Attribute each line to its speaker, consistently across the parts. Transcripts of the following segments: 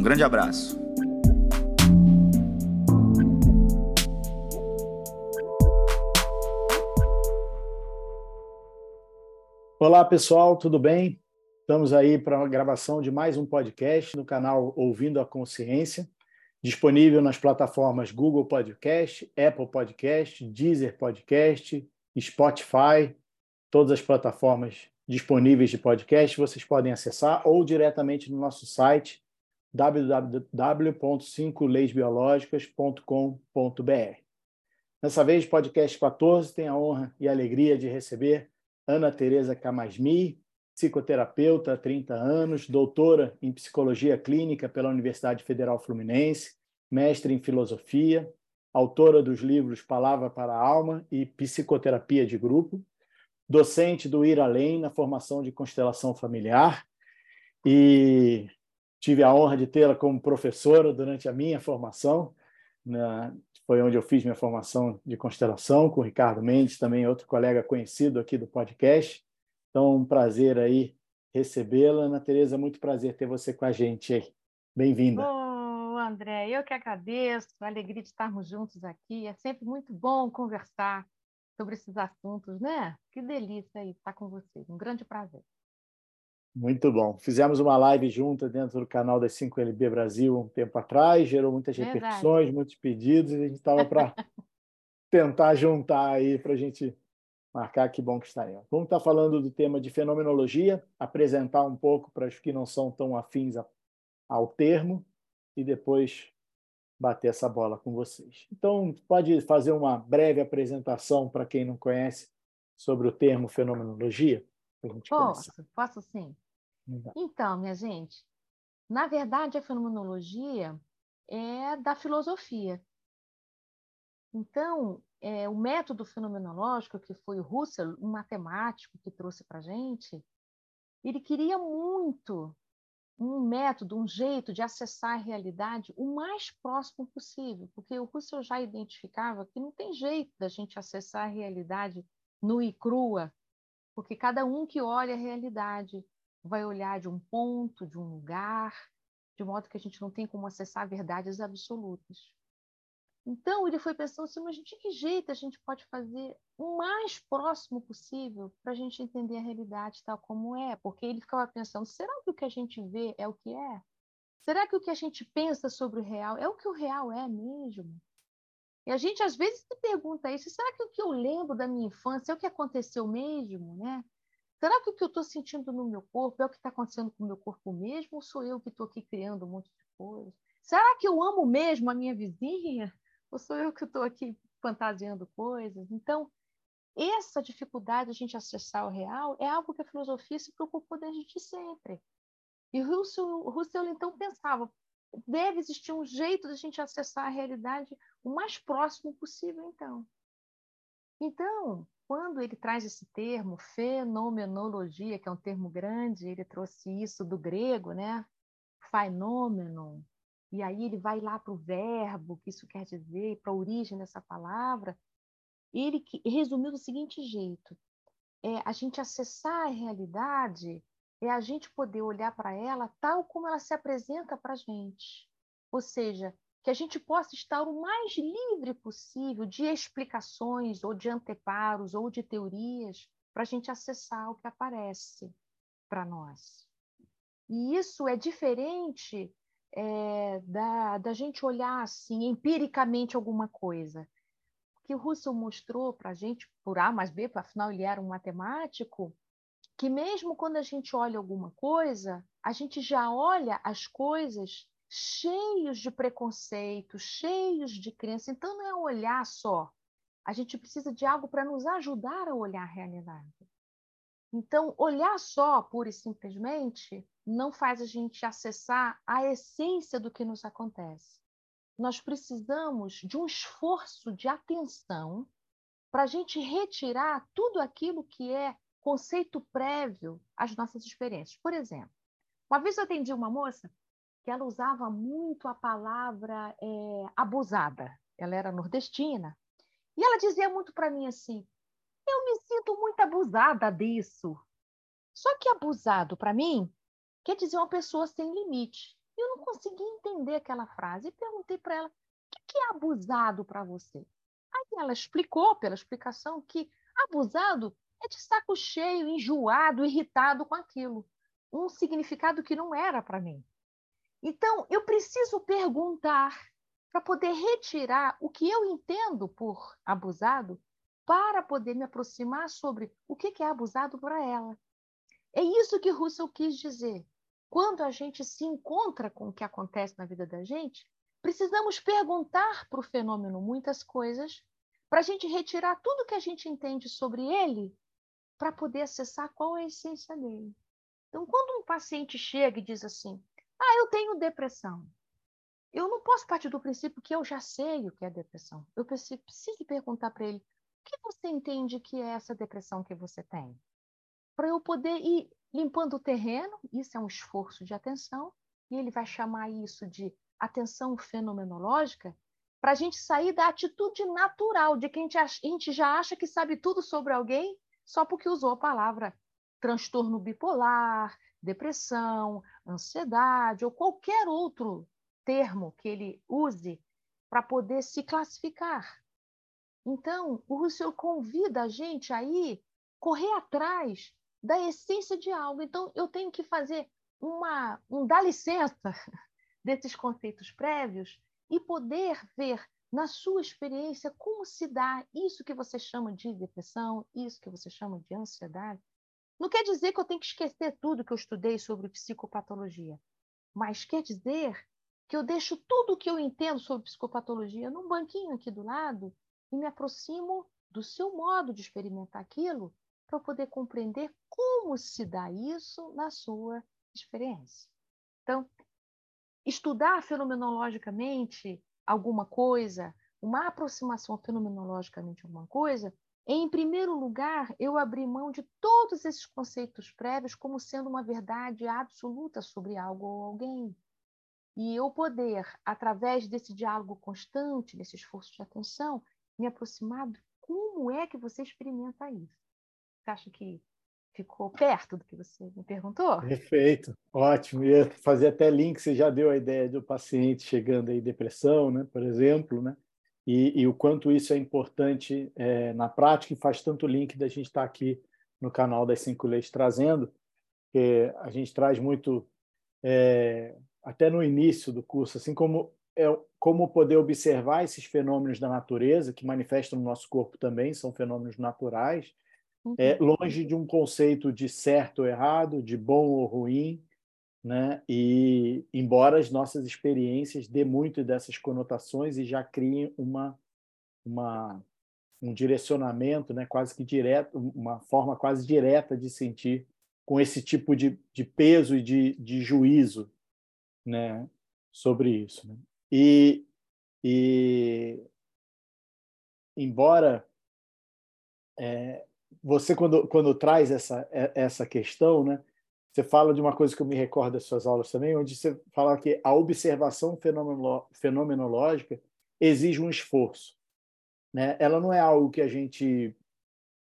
Speaker 1: Um grande abraço.
Speaker 2: Olá, pessoal, tudo bem? Estamos aí para a gravação de mais um podcast no canal Ouvindo a Consciência, disponível nas plataformas Google Podcast, Apple Podcast, Deezer Podcast, Spotify, todas as plataformas disponíveis de podcast, vocês podem acessar ou diretamente no nosso site www.5leisbiológicas.com.br. Nessa vez, podcast 14 tem a honra e a alegria de receber Ana Teresa Camasmi, psicoterapeuta há 30 anos, doutora em psicologia clínica pela Universidade Federal Fluminense, mestre em filosofia, autora dos livros Palavra para a Alma e Psicoterapia de Grupo, docente do Ir Além na formação de constelação familiar e tive a honra de tê-la como professora durante a minha formação. Na, foi onde eu fiz minha formação de constelação com o Ricardo Mendes, também outro colega conhecido aqui do podcast. Então, um prazer aí recebê-la. Ana Tereza, muito prazer ter você com a gente aí. Bem-vinda.
Speaker 3: Oh, André, eu que agradeço, a alegria de estarmos juntos aqui. É sempre muito bom conversar sobre esses assuntos, né? Que delícia aí estar com vocês, um grande prazer.
Speaker 2: Muito bom. Fizemos uma live junta dentro do canal da 5LB Brasil um tempo atrás, gerou muitas repercussões, Verdade. muitos pedidos, e a gente estava para tentar juntar aí para a gente marcar que bom que está aí. Vamos estar falando do tema de fenomenologia, apresentar um pouco para os que não são tão afins ao termo e depois bater essa bola com vocês. Então, pode fazer uma breve apresentação para quem não conhece sobre o termo fenomenologia?
Speaker 3: Posso, posso sim. Então, minha gente, na verdade, a fenomenologia é da filosofia. Então, é, o método fenomenológico, que foi o Russell, um matemático que trouxe para gente, ele queria muito um método, um jeito de acessar a realidade o mais próximo possível, porque o Russell já identificava que não tem jeito da gente acessar a realidade nua e crua, porque cada um que olha a realidade vai olhar de um ponto, de um lugar, de modo que a gente não tem como acessar verdades absolutas. Então, ele foi pensando assim, mas de que jeito a gente pode fazer o mais próximo possível para a gente entender a realidade tal como é? Porque ele ficava pensando, será que o que a gente vê é o que é? Será que o que a gente pensa sobre o real é o que o real é mesmo? E a gente às vezes se pergunta isso, será que o que eu lembro da minha infância é o que aconteceu mesmo, né? Será que o que eu estou sentindo no meu corpo é o que está acontecendo com o meu corpo mesmo ou sou eu que estou aqui criando um monte de coisas? Será que eu amo mesmo a minha vizinha? ou sou eu que estou aqui fantasiando coisas? Então, essa dificuldade de a gente acessar o real é algo que a filosofia se preocupou desde sempre. E Russell, Russell então pensava, deve existir um jeito de a gente acessar a realidade o mais próximo possível, então. Então, quando ele traz esse termo, fenomenologia, que é um termo grande, ele trouxe isso do grego, né? Phenomenon, e aí ele vai lá para o verbo, que isso quer dizer, para a origem dessa palavra. Ele resumiu do seguinte jeito: é a gente acessar a realidade é a gente poder olhar para ela tal como ela se apresenta para a gente. Ou seja, que a gente possa estar o mais livre possível de explicações, ou de anteparos, ou de teorias, para a gente acessar o que aparece para nós. E isso é diferente é, da, da gente olhar assim empiricamente alguma coisa. O que o Russell mostrou para a gente, por A mais B, afinal ele era um matemático, que mesmo quando a gente olha alguma coisa, a gente já olha as coisas cheios de preconceito, cheios de crença. Então não é olhar só. A gente precisa de algo para nos ajudar a olhar a realidade. Então, olhar só, pura e simplesmente, não faz a gente acessar a essência do que nos acontece. Nós precisamos de um esforço de atenção para a gente retirar tudo aquilo que é conceito prévio às nossas experiências. Por exemplo, uma vez eu atendi uma moça que ela usava muito a palavra é, abusada. Ela era nordestina. E ela dizia muito para mim assim: eu me sinto muito abusada disso. Só que abusado, para mim, quer dizer uma pessoa sem limite. Eu não consegui entender aquela frase e perguntei para ela: o que é abusado para você? Aí ela explicou, pela explicação, que abusado é de saco cheio, enjoado, irritado com aquilo. Um significado que não era para mim. Então, eu preciso perguntar para poder retirar o que eu entendo por abusado para poder me aproximar sobre o que é abusado para ela. É isso que Russell quis dizer. Quando a gente se encontra com o que acontece na vida da gente, precisamos perguntar para o fenômeno muitas coisas para a gente retirar tudo que a gente entende sobre ele para poder acessar qual é a essência dele. Então, quando um paciente chega e diz assim: Ah, eu tenho depressão. Eu não posso partir do princípio que eu já sei o que é depressão. Eu preciso perguntar para ele: o que você entende que é essa depressão que você tem? Para eu poder ir limpando o terreno, isso é um esforço de atenção, e ele vai chamar isso de atenção fenomenológica, para a gente sair da atitude natural de quem a gente já acha que sabe tudo sobre alguém só porque usou a palavra transtorno bipolar, depressão, ansiedade ou qualquer outro termo que ele use para poder se classificar. Então, o Russell convida a gente a ir correr atrás da essência de algo. Então, eu tenho que fazer uma, um dá licença desses conceitos prévios e poder ver na sua experiência como se dá isso que você chama de depressão, isso que você chama de ansiedade. Não quer dizer que eu tenho que esquecer tudo que eu estudei sobre psicopatologia, mas quer dizer que eu deixo tudo que eu entendo sobre psicopatologia num banquinho aqui do lado e me aproximo do seu modo de experimentar aquilo para poder compreender como se dá isso na sua experiência. Então, estudar fenomenologicamente alguma coisa, uma aproximação fenomenologicamente alguma coisa, em primeiro lugar, eu abrir mão de todos esses conceitos prévios como sendo uma verdade absoluta sobre algo ou alguém. E eu poder, através desse diálogo constante, desse esforço de atenção, me aproximar de como é que você experimenta isso. Você acha que ficou perto do que você me perguntou?
Speaker 2: Perfeito, ótimo. Ia fazer até link, você já deu a ideia do paciente chegando aí depressão, né, por exemplo, né? E, e o quanto isso é importante é, na prática e faz tanto link da gente estar aqui no canal das Cinco Leis trazendo, que a gente traz muito, é, até no início do curso, assim como é como poder observar esses fenômenos da natureza que manifestam no nosso corpo também, são fenômenos naturais, uhum. é, longe de um conceito de certo ou errado, de bom ou ruim, né? E embora as nossas experiências dê muito dessas conotações e já criem uma uma um direcionamento, né, quase que direto, uma forma quase direta de sentir com esse tipo de, de peso e de, de juízo, né, sobre isso. Né? E, e embora é, você quando quando traz essa é, essa questão, né? Você fala de uma coisa que eu me recordo das suas aulas também, onde você fala que a observação fenomenológica exige um esforço, né? Ela não é algo que a gente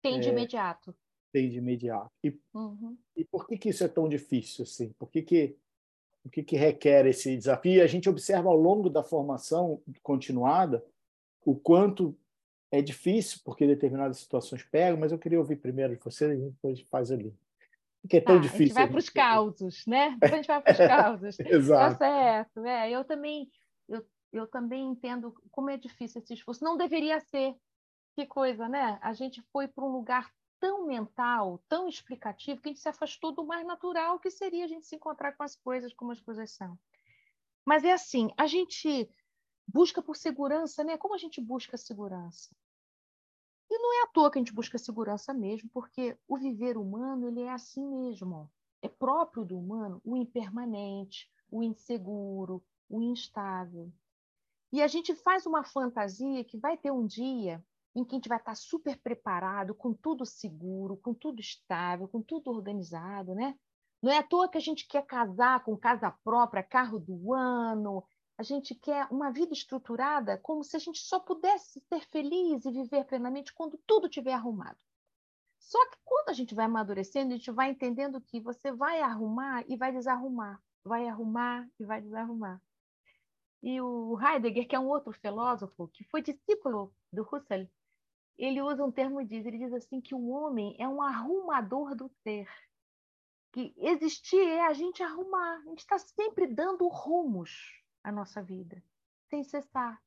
Speaker 3: tem de é, imediato.
Speaker 2: Tem de imediato. E, uhum. e por que que isso é tão difícil assim? Por que que o que, que requer esse desafio? A gente observa ao longo da formação continuada o quanto é difícil, porque determinadas situações pegam, mas eu queria ouvir primeiro de você e depois faz ali. Porque é tão
Speaker 3: tá,
Speaker 2: difícil. A
Speaker 3: gente vai para os causos, né? Depois a gente vai para os causos.
Speaker 2: Exato.
Speaker 3: Tá certo. É, eu também eu, eu também entendo como é difícil esse esforço. Não deveria ser. Que coisa, né? A gente foi para um lugar tão mental, tão explicativo, que a gente se afastou do mais natural que seria a gente se encontrar com as coisas como as coisas são. Mas é assim, a gente busca por segurança, né? Como a gente busca segurança? E não é à toa que a gente busca segurança mesmo, porque o viver humano ele é assim mesmo. É próprio do humano o impermanente, o inseguro, o instável. E a gente faz uma fantasia que vai ter um dia em que a gente vai estar super preparado, com tudo seguro, com tudo estável, com tudo organizado, né? Não é à toa que a gente quer casar com casa própria, carro do ano, a gente quer uma vida estruturada como se a gente só pudesse ser feliz e viver plenamente quando tudo estiver arrumado. Só que quando a gente vai amadurecendo, a gente vai entendendo que você vai arrumar e vai desarrumar, vai arrumar e vai desarrumar. E o Heidegger, que é um outro filósofo, que foi discípulo do Husserl, ele usa um termo diz, ele diz assim que o homem é um arrumador do ser. Que existir é a gente arrumar, a gente está sempre dando rumos à nossa vida, sem cessar.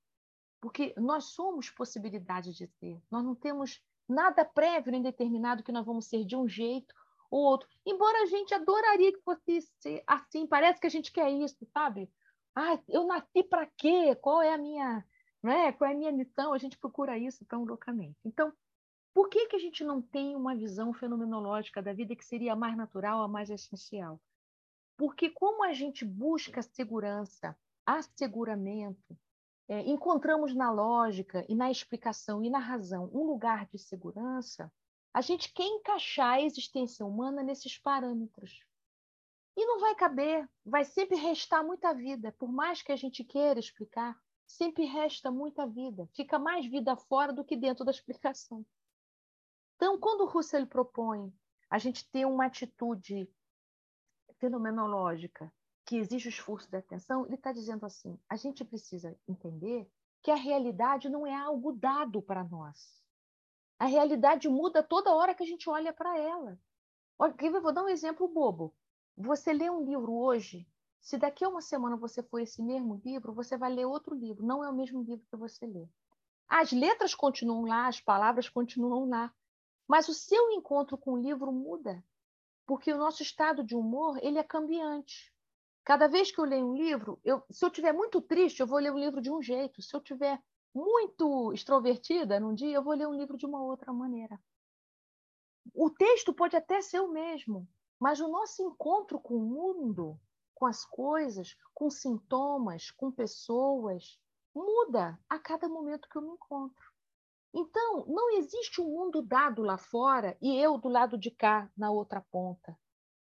Speaker 3: Porque nós somos possibilidade de ser, nós não temos nada prévio nem determinado que nós vamos ser de um jeito ou outro. Embora a gente adoraria que fosse assim, parece que a gente quer isso, sabe? Ah, eu nasci para quê? Qual é a minha né? Qual é a minha missão? A gente procura isso tão loucamente. Então, por que, que a gente não tem uma visão fenomenológica da vida que seria a mais natural, a mais essencial? Porque como a gente busca segurança, asseguramento, é, encontramos na lógica e na explicação e na razão um lugar de segurança, a gente quer encaixar a existência humana nesses parâmetros. E não vai caber, vai sempre restar muita vida, por mais que a gente queira explicar, sempre resta muita vida, fica mais vida fora do que dentro da explicação. Então, quando o Russell propõe a gente ter uma atitude fenomenológica que exige esforço da atenção, ele está dizendo assim: a gente precisa entender que a realidade não é algo dado para nós. A realidade muda toda hora que a gente olha para ela. Eu vou dar um exemplo bobo. Você lê um livro hoje se daqui a uma semana você for esse mesmo livro, você vai ler outro livro, não é o mesmo livro que você lê. As letras continuam lá, as palavras continuam lá, mas o seu encontro com o livro muda, porque o nosso estado de humor ele é cambiante. Cada vez que eu leio um livro, eu, se eu estiver muito triste, eu vou ler um livro de um jeito. Se eu estiver muito extrovertida num dia, eu vou ler um livro de uma outra maneira. O texto pode até ser o mesmo, mas o nosso encontro com o mundo com as coisas, com sintomas, com pessoas, muda a cada momento que eu me encontro. Então, não existe um mundo dado lá fora e eu do lado de cá, na outra ponta.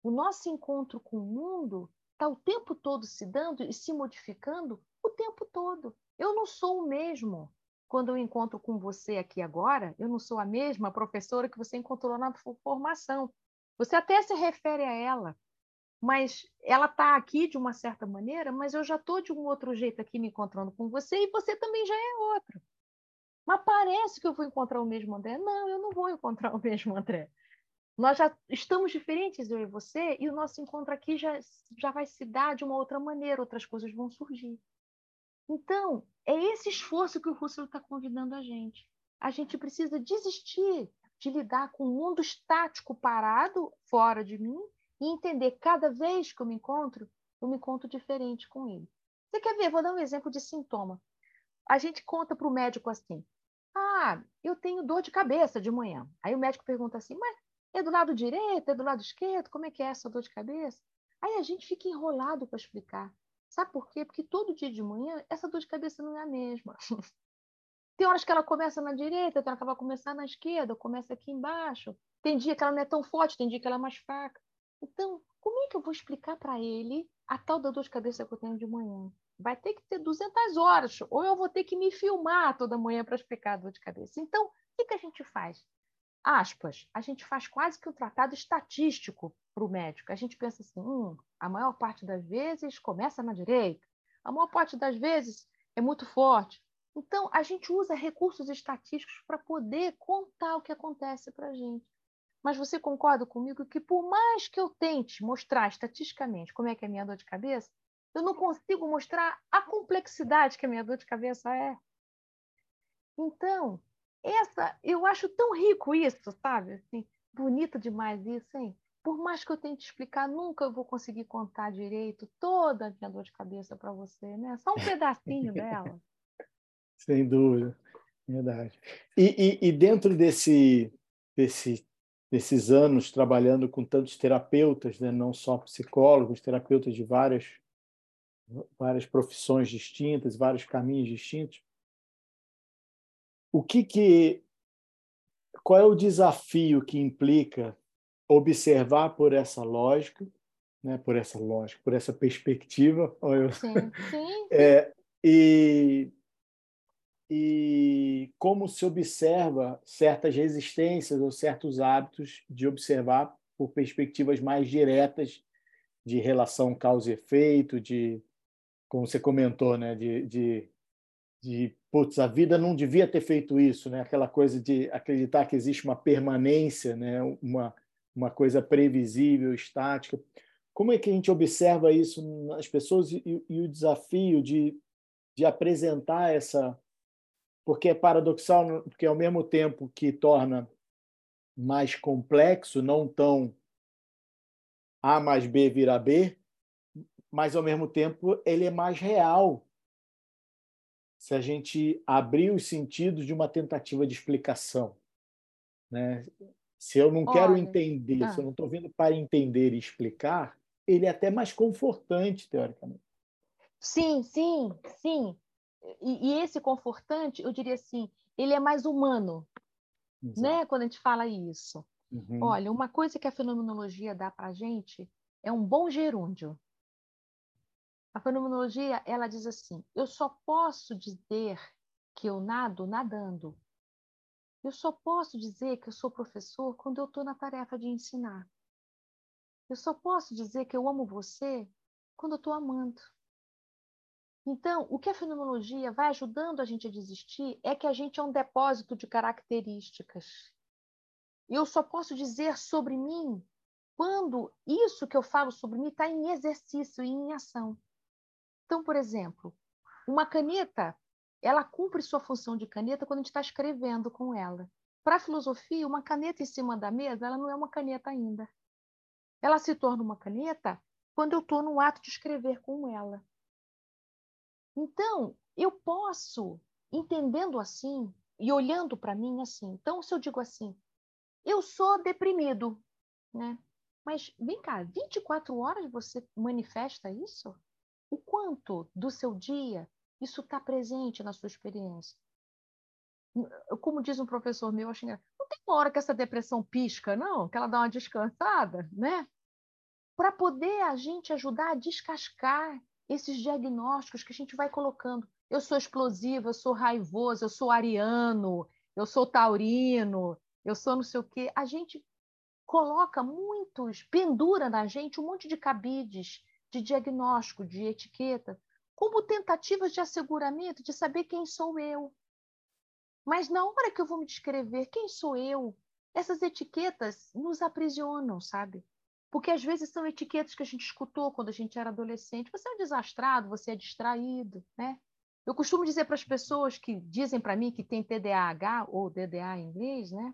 Speaker 3: O nosso encontro com o mundo está o tempo todo se dando e se modificando o tempo todo. Eu não sou o mesmo. Quando eu encontro com você aqui agora, eu não sou a mesma professora que você encontrou na formação. Você até se refere a ela, mas ela está aqui de uma certa maneira, mas eu já estou de um outro jeito aqui me encontrando com você e você também já é outro. Mas parece que eu vou encontrar o mesmo André. Não, eu não vou encontrar o mesmo André. Nós já estamos diferentes, eu e você, e o nosso encontro aqui já, já vai se dar de uma outra maneira, outras coisas vão surgir. Então, é esse esforço que o Russell está convidando a gente. A gente precisa desistir de lidar com o um mundo estático parado fora de mim e entender cada vez que eu me encontro, eu me encontro diferente com ele. Você quer ver? Vou dar um exemplo de sintoma. A gente conta para o médico assim: Ah, eu tenho dor de cabeça de manhã. Aí o médico pergunta assim: Mas é do lado direito? É do lado esquerdo? Como é que é essa dor de cabeça? Aí a gente fica enrolado para explicar. Sabe por quê? Porque todo dia de manhã essa dor de cabeça não é a mesma. Tem horas que ela começa na direita, tem hora que ela vai começar na esquerda, começa aqui embaixo. Tem dia que ela não é tão forte, tem dia que ela é mais fraca. Então, como é que eu vou explicar para ele a tal da dor de cabeça que eu tenho de manhã? Vai ter que ter 200 horas, ou eu vou ter que me filmar toda manhã para explicar a dor de cabeça. Então, o que, que a gente faz? Aspas, a gente faz quase que um tratado estatístico para o médico. A gente pensa assim: hum, a maior parte das vezes começa na direita, a maior parte das vezes é muito forte. Então, a gente usa recursos estatísticos para poder contar o que acontece para a gente. Mas você concorda comigo que, por mais que eu tente mostrar estatisticamente como é que é a minha dor de cabeça, eu não consigo mostrar a complexidade que a minha dor de cabeça é. Então, essa, eu acho tão rico isso, sabe? Assim, bonito demais isso, hein? Por mais que eu tente explicar, nunca eu vou conseguir contar direito toda a minha dor de cabeça para você, né? Só um pedacinho dela.
Speaker 2: Sem dúvida. Verdade. E, e, e dentro desse, desse, desses anos trabalhando com tantos terapeutas, né? não só psicólogos, terapeutas de várias, várias profissões distintas, vários caminhos distintos, o que que qual é o desafio que implica observar por essa lógica, né, por essa lógica, por essa perspectiva, eu... sim, sim. É, e e como se observa certas resistências ou certos hábitos de observar por perspectivas mais diretas de relação causa e efeito, de como você comentou, né, de, de, de putz, a vida não devia ter feito isso, né, aquela coisa de acreditar que existe uma permanência, né, uma uma coisa previsível, estática. Como é que a gente observa isso nas pessoas e, e o desafio de, de apresentar essa porque é paradoxal, porque ao mesmo tempo que torna mais complexo, não tão A mais B vira B, mas ao mesmo tempo ele é mais real. Se a gente abrir os sentidos de uma tentativa de explicação, né? Se eu não Olha, quero entender, ah. se eu não estou vindo para entender e explicar, ele é até mais confortante, teoricamente.
Speaker 3: Sim, sim, sim e, e, esse confortante, eu diria assim, ele é mais humano, Exato. né? Quando a gente fala isso. Uhum. Olha, uma coisa que a fenomenologia dá para a gente é um bom gerúndio. A fenomenologia, ela diz assim, eu só posso dizer que eu nado nadando. Eu só posso dizer que eu sou professor quando eu estou na tarefa de ensinar. Eu só posso dizer que eu amo você quando eu estou amando. Então, o que a fenomenologia vai ajudando a gente a desistir é que a gente é um depósito de características. Eu só posso dizer sobre mim quando isso que eu falo sobre mim está em exercício e em ação. Então, por exemplo, uma caneta, ela cumpre sua função de caneta quando a gente está escrevendo com ela. Para a filosofia, uma caneta em cima da mesa, ela não é uma caneta ainda. Ela se torna uma caneta quando eu estou no ato de escrever com ela. Então, eu posso, entendendo assim e olhando para mim assim. Então, se eu digo assim, eu sou deprimido, né? Mas vem cá, 24 horas você manifesta isso? Quanto do seu dia isso está presente na sua experiência? Como diz um professor meu, acho que não tem uma hora que essa depressão pisca, não, que ela dá uma descansada, né? Para poder a gente ajudar a descascar esses diagnósticos que a gente vai colocando. Eu sou explosivo, eu sou raivoso, eu sou ariano, eu sou taurino, eu sou não sei o quê. A gente coloca muitos, pendura na gente um monte de cabides de diagnóstico, de etiqueta, como tentativas de asseguramento de saber quem sou eu. Mas na hora que eu vou me descrever quem sou eu, essas etiquetas nos aprisionam, sabe? Porque às vezes são etiquetas que a gente escutou quando a gente era adolescente. Você é um desastrado, você é distraído, né? Eu costumo dizer para as pessoas que dizem para mim que tem TDAH ou DDA em inglês, né?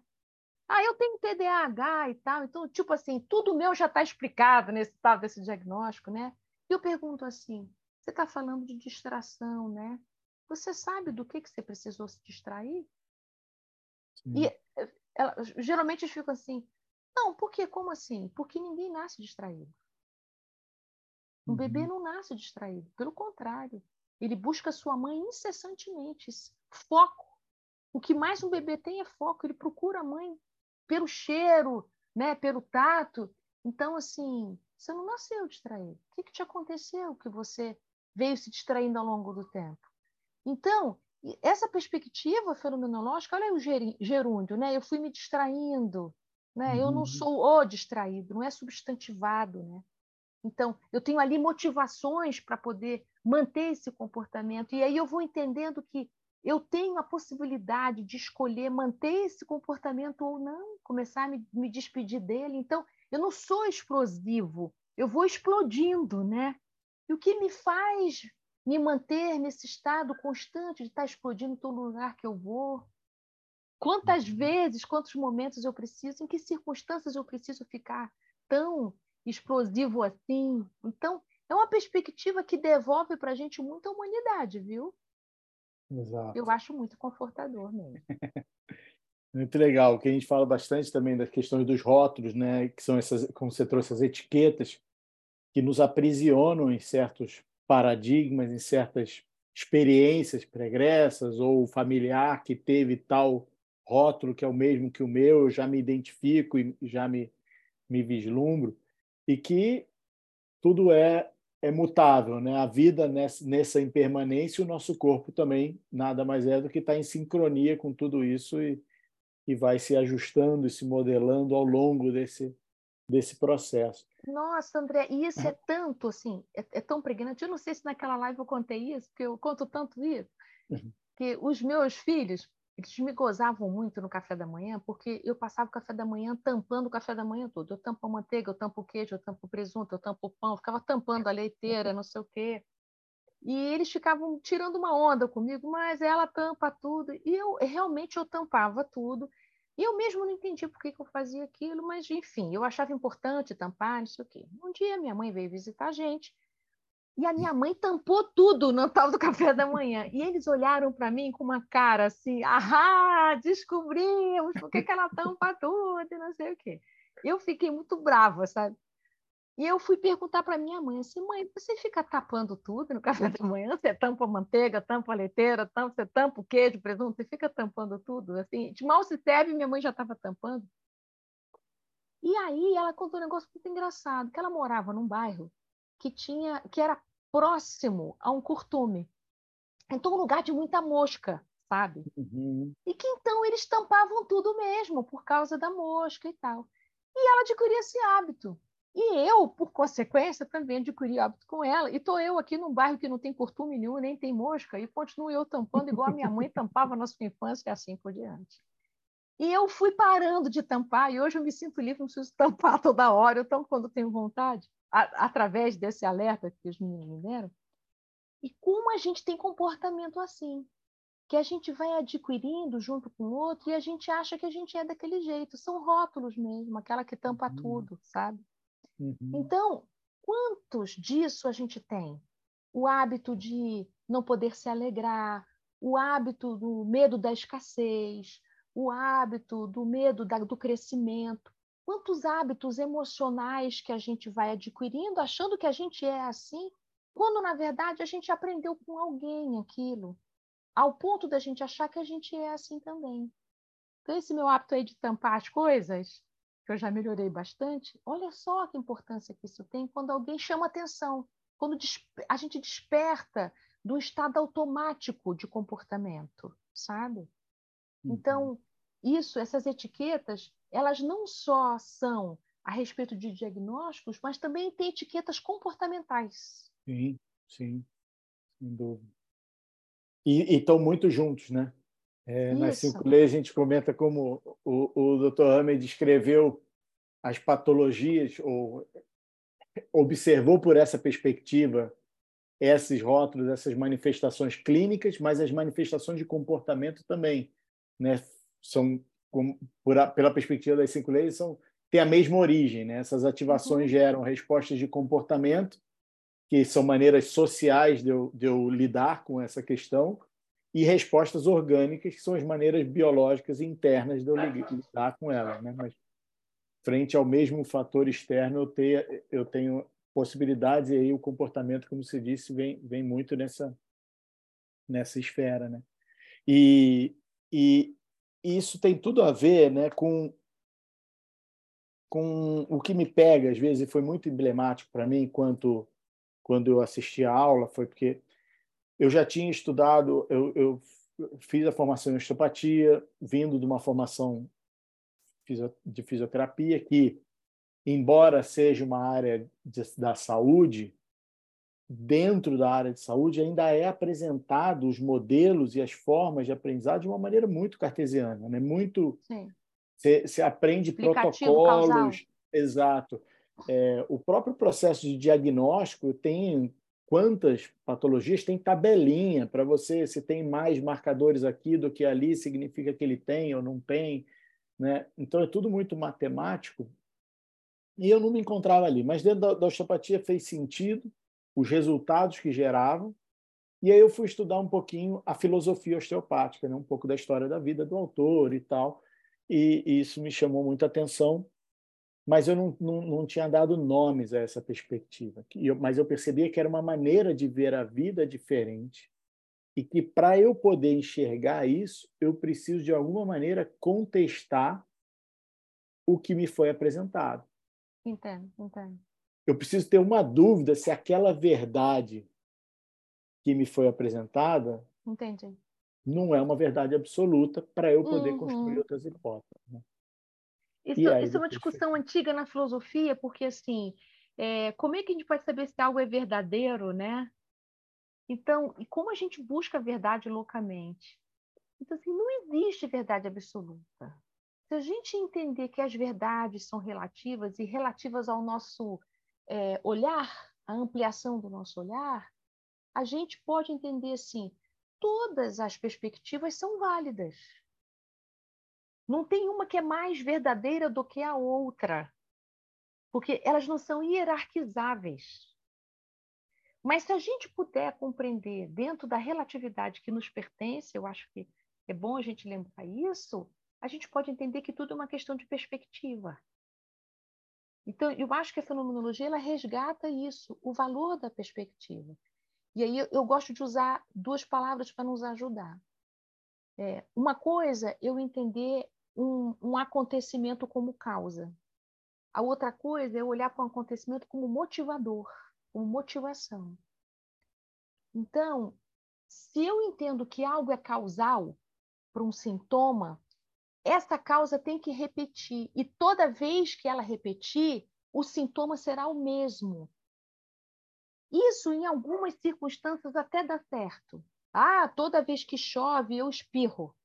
Speaker 3: Ah, eu tenho TDAH e tal. Então, tipo assim, tudo meu já está explicado nesse tal desse diagnóstico, né? E eu pergunto assim: você está falando de distração, né? Você sabe do que, que você precisou se distrair? Sim. E eh, ela, geralmente eles ficam assim: não, por quê? Como assim? Porque ninguém nasce distraído. Um uhum. bebê não nasce distraído, pelo contrário, ele busca sua mãe incessantemente, foco. O que mais um bebê tem é foco, ele procura a mãe pelo cheiro, né, pelo tato. Então, assim, você não nasceu distraído. O que, que te aconteceu que você veio se distraindo ao longo do tempo? Então, essa perspectiva fenomenológica, olha aí o gerúndio, né? Eu fui me distraindo, né? Eu não uhum. sou o distraído, não é substantivado. Né? Então, eu tenho ali motivações para poder manter esse comportamento. E aí eu vou entendendo que eu tenho a possibilidade de escolher manter esse comportamento ou não, começar a me, me despedir dele. Então, eu não sou explosivo, eu vou explodindo, né? E o que me faz me manter nesse estado constante de estar explodindo todo lugar que eu vou, Quantas uhum. vezes, quantos momentos eu preciso, em que circunstâncias eu preciso ficar tão explosivo assim? Então, é uma perspectiva que devolve para a gente muita humanidade, viu? Exato. Eu acho muito confortador mesmo.
Speaker 2: muito legal, que a gente fala bastante também das questões dos rótulos, né, que são essas, como você trouxe, as etiquetas que nos aprisionam em certos paradigmas, em certas experiências pregressas ou familiar que teve tal rótulo que é o mesmo que o meu, eu já me identifico e já me, me vislumbro, e que tudo é, é mutável. Né? A vida nessa, impermanência, o nosso corpo também nada mais é do que estar tá em sincronia com tudo isso e, e vai se ajustando e se modelando ao longo desse, desse processo.
Speaker 3: Nossa, André, isso é tanto assim, é, é, tão pregnante. Eu não sei se naquela live eu contei isso, porque eu conto tanto isso, uhum. que os meus filhos, eles me gozavam muito no café da manhã, porque eu passava o café da manhã tampando o café da manhã todo. Eu tampo a manteiga, eu tampo o queijo, eu tampo o presunto, eu tampo o pão, eu ficava tampando a leiteira, não sei o quê. E eles ficavam tirando uma onda comigo, mas ela tampa tudo. E eu realmente eu tampava tudo. E eu mesmo não entendi por que, que eu fazia aquilo, mas enfim, eu achava importante tampar, não sei o quê. Um dia minha mãe veio visitar a gente e a minha mãe tampou tudo no tal do café da manhã. E eles olharam para mim com uma cara assim: ah, descobrimos por que, que ela tampa tudo e não sei o quê. Eu fiquei muito brava, sabe? E eu fui perguntar para minha mãe assim, mãe, você fica tapando tudo no café da manhã? Você tampa manteiga, tampa leiteira, tampa, você tampa o queijo, presunto, você fica tampando tudo? Assim, mal se serve, minha mãe já estava tampando. E aí ela contou um negócio muito engraçado, que ela morava num bairro que tinha, que era próximo a um curtume. Então, um lugar de muita mosca, sabe? Uhum. E que então eles tampavam tudo mesmo por causa da mosca e tal. E ela adquiriu esse hábito. E eu, por consequência, também adquiri hábito com ela. E estou eu aqui num bairro que não tem curtume nenhum, nem tem mosca, e continuo eu tampando igual a minha mãe tampava na sua infância e assim por diante. E eu fui parando de tampar, e hoje eu me sinto livre, não preciso tampar toda hora, eu tampo quando tenho vontade, a, através desse alerta que os meninos me deram. E como a gente tem comportamento assim, que a gente vai adquirindo junto com o outro e a gente acha que a gente é daquele jeito. São rótulos mesmo, aquela que tampa uhum. tudo, sabe? Uhum. Então, quantos disso a gente tem? O hábito de não poder se alegrar, o hábito do medo da escassez, o hábito do medo da, do crescimento. Quantos hábitos emocionais que a gente vai adquirindo, achando que a gente é assim, quando na verdade a gente aprendeu com alguém aquilo, ao ponto da gente achar que a gente é assim também. Então, esse meu hábito aí de tampar as coisas, que eu já melhorei bastante, olha só que importância que isso tem quando alguém chama atenção, quando a gente desperta do estado automático de comportamento, sabe? Uhum. Então, isso, essas etiquetas, elas não só são a respeito de diagnósticos, mas também tem etiquetas comportamentais.
Speaker 2: Sim, sim, sem dúvida. E estão muito juntos, né? É, nas cinco leis a gente comenta como o, o Dr. Hammer descreveu as patologias ou observou por essa perspectiva esses rótulos, essas manifestações clínicas, mas as manifestações de comportamento também, né? São por a, pela perspectiva das cinco leis são têm a mesma origem, né? Essas ativações uhum. geram respostas de comportamento que são maneiras sociais de eu, de eu lidar com essa questão e respostas orgânicas, que são as maneiras biológicas internas de eu lidar com ela. Né? Mas, frente ao mesmo fator externo, eu, tenho, eu tenho possibilidades, e aí o comportamento, como você disse, vem, vem muito nessa, nessa esfera. Né? E, e isso tem tudo a ver né, com, com o que me pega, às vezes, e foi muito emblemático para mim enquanto quando eu assisti a aula, foi porque eu já tinha estudado, eu, eu fiz a formação em osteopatia, vindo de uma formação de fisioterapia, que, embora seja uma área de, da saúde, dentro da área de saúde ainda é apresentado os modelos e as formas de aprendizado de uma maneira muito cartesiana, né? Muito você aprende protocolos, causal. exato. É, o próprio processo de diagnóstico tem quantas patologias tem tabelinha para você se tem mais marcadores aqui do que ali significa que ele tem ou não tem, né? Então é tudo muito matemático e eu não me encontrava ali. Mas dentro da, da osteopatia fez sentido os resultados que geravam E aí eu fui estudar um pouquinho a filosofia osteopática, né? um pouco da história da vida do autor e tal. E, e isso me chamou muita atenção, mas eu não, não, não tinha dado nomes a essa perspectiva. Eu, mas eu percebia que era uma maneira de ver a vida diferente e que para eu poder enxergar isso, eu preciso de alguma maneira contestar o que me foi apresentado.
Speaker 3: Entendo, entendo.
Speaker 2: Eu preciso ter uma dúvida se aquela verdade que me foi apresentada
Speaker 3: Entendi.
Speaker 2: não é uma verdade absoluta para eu poder uhum. construir outras hipóteses. Né?
Speaker 3: Isso, aí, isso é uma discussão antiga na filosofia, porque assim, é, como é que a gente pode saber se algo é verdadeiro, né? Então, e como a gente busca a verdade loucamente? Então, assim, não existe verdade absoluta. Se a gente entender que as verdades são relativas e relativas ao nosso é, olhar, a ampliação do nosso olhar, a gente pode entender assim: todas as perspectivas são válidas. Não tem uma que é mais verdadeira do que a outra, porque elas não são hierarquizáveis. Mas se a gente puder compreender dentro da relatividade que nos pertence, eu acho que é bom a gente lembrar isso, a gente pode entender que tudo é uma questão de perspectiva. Então, eu acho que a fenomenologia ela resgata isso, o valor da perspectiva. E aí eu gosto de usar duas palavras para nos ajudar. É, uma coisa, eu entender um, um acontecimento como causa. A outra coisa é olhar para um acontecimento como motivador, como motivação. Então, se eu entendo que algo é causal para um sintoma, essa causa tem que repetir. E toda vez que ela repetir, o sintoma será o mesmo. Isso, em algumas circunstâncias, até dá certo. Ah, toda vez que chove, eu espirro.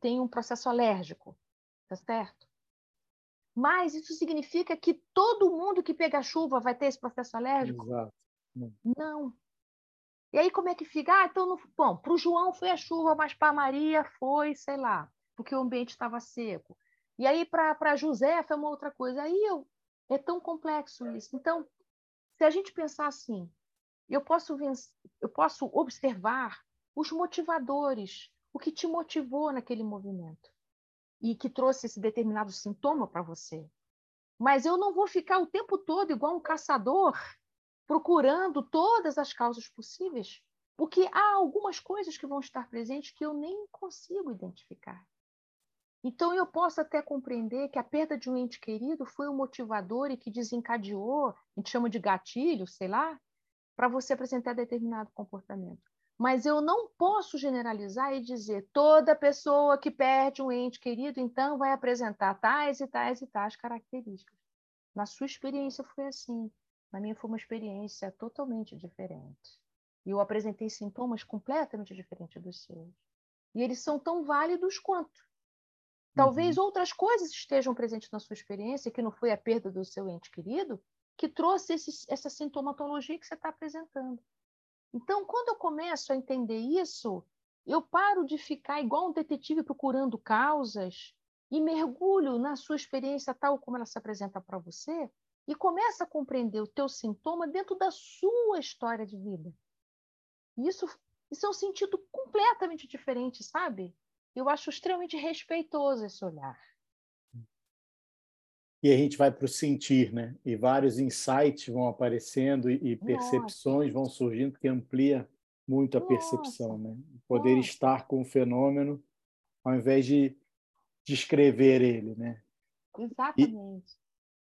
Speaker 3: Tenho um processo alérgico. Tá certo? Mas isso significa que todo mundo que pega chuva vai ter esse processo alérgico?
Speaker 2: Exato.
Speaker 3: Não. E aí, como é que fica? Ah, então, não... bom, para o João foi a chuva, mas para a Maria foi, sei lá, porque o ambiente estava seco. E aí, para José, foi uma outra coisa. Aí eu... é tão complexo isso. Então, se a gente pensar assim, eu posso, eu posso observar os motivadores, o que te motivou naquele movimento e que trouxe esse determinado sintoma para você. Mas eu não vou ficar o tempo todo igual um caçador procurando todas as causas possíveis, porque há algumas coisas que vão estar presentes que eu nem consigo identificar. Então, eu posso até compreender que a perda de um ente querido foi o motivador e que desencadeou, a gente chama de gatilho, sei lá, para você apresentar determinado comportamento. Mas eu não posso generalizar e dizer toda pessoa que perde um ente querido, então vai apresentar tais e tais e tais características. Na sua experiência foi assim. Na minha foi uma experiência totalmente diferente. E eu apresentei sintomas completamente diferentes dos seus. E eles são tão válidos quanto. Talvez uhum. outras coisas estejam presentes na sua experiência, que não foi a perda do seu ente querido, que trouxe esse, essa sintomatologia que você está apresentando. Então, quando eu começo a entender isso, eu paro de ficar igual um detetive procurando causas e mergulho na sua experiência tal como ela se apresenta para você e começa a compreender o teu sintoma dentro da sua história de vida. Isso, isso é um sentido completamente diferente, sabe? Eu acho extremamente respeitoso esse olhar
Speaker 2: e a gente vai para o sentir, né? E vários insights vão aparecendo e, percepções Nossa. vão surgindo que amplia muito a Nossa. percepção, né? Poder Nossa. estar com o fenômeno ao invés de descrever ele, né?
Speaker 3: Exatamente.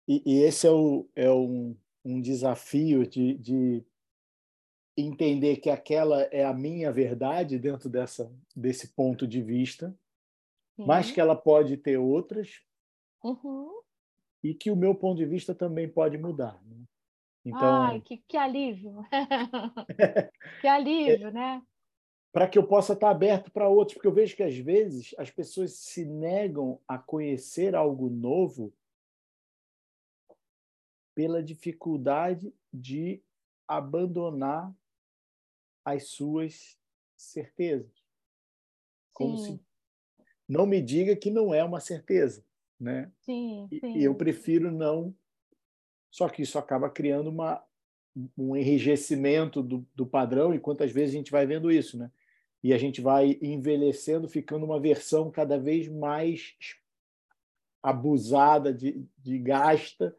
Speaker 2: E, e, e esse é, o, é um, um desafio de, de entender que aquela é a minha verdade dentro dessa desse ponto de vista, Sim. mas que ela pode ter outras.
Speaker 3: Uhum
Speaker 2: e que o meu ponto de vista também pode mudar. Né? Então,
Speaker 3: Ai, que, que alívio! que alívio, né?
Speaker 2: Para que eu possa estar aberto para outros, porque eu vejo que às vezes as pessoas se negam a conhecer algo novo pela dificuldade de abandonar as suas certezas. Como sim. se não me diga que não é uma certeza né?
Speaker 3: Sim, sim.
Speaker 2: E eu prefiro não. Só que isso acaba criando uma um enrijecimento do, do padrão, e quantas vezes a gente vai vendo isso, né? E a gente vai envelhecendo, ficando uma versão cada vez mais abusada, de, de gasta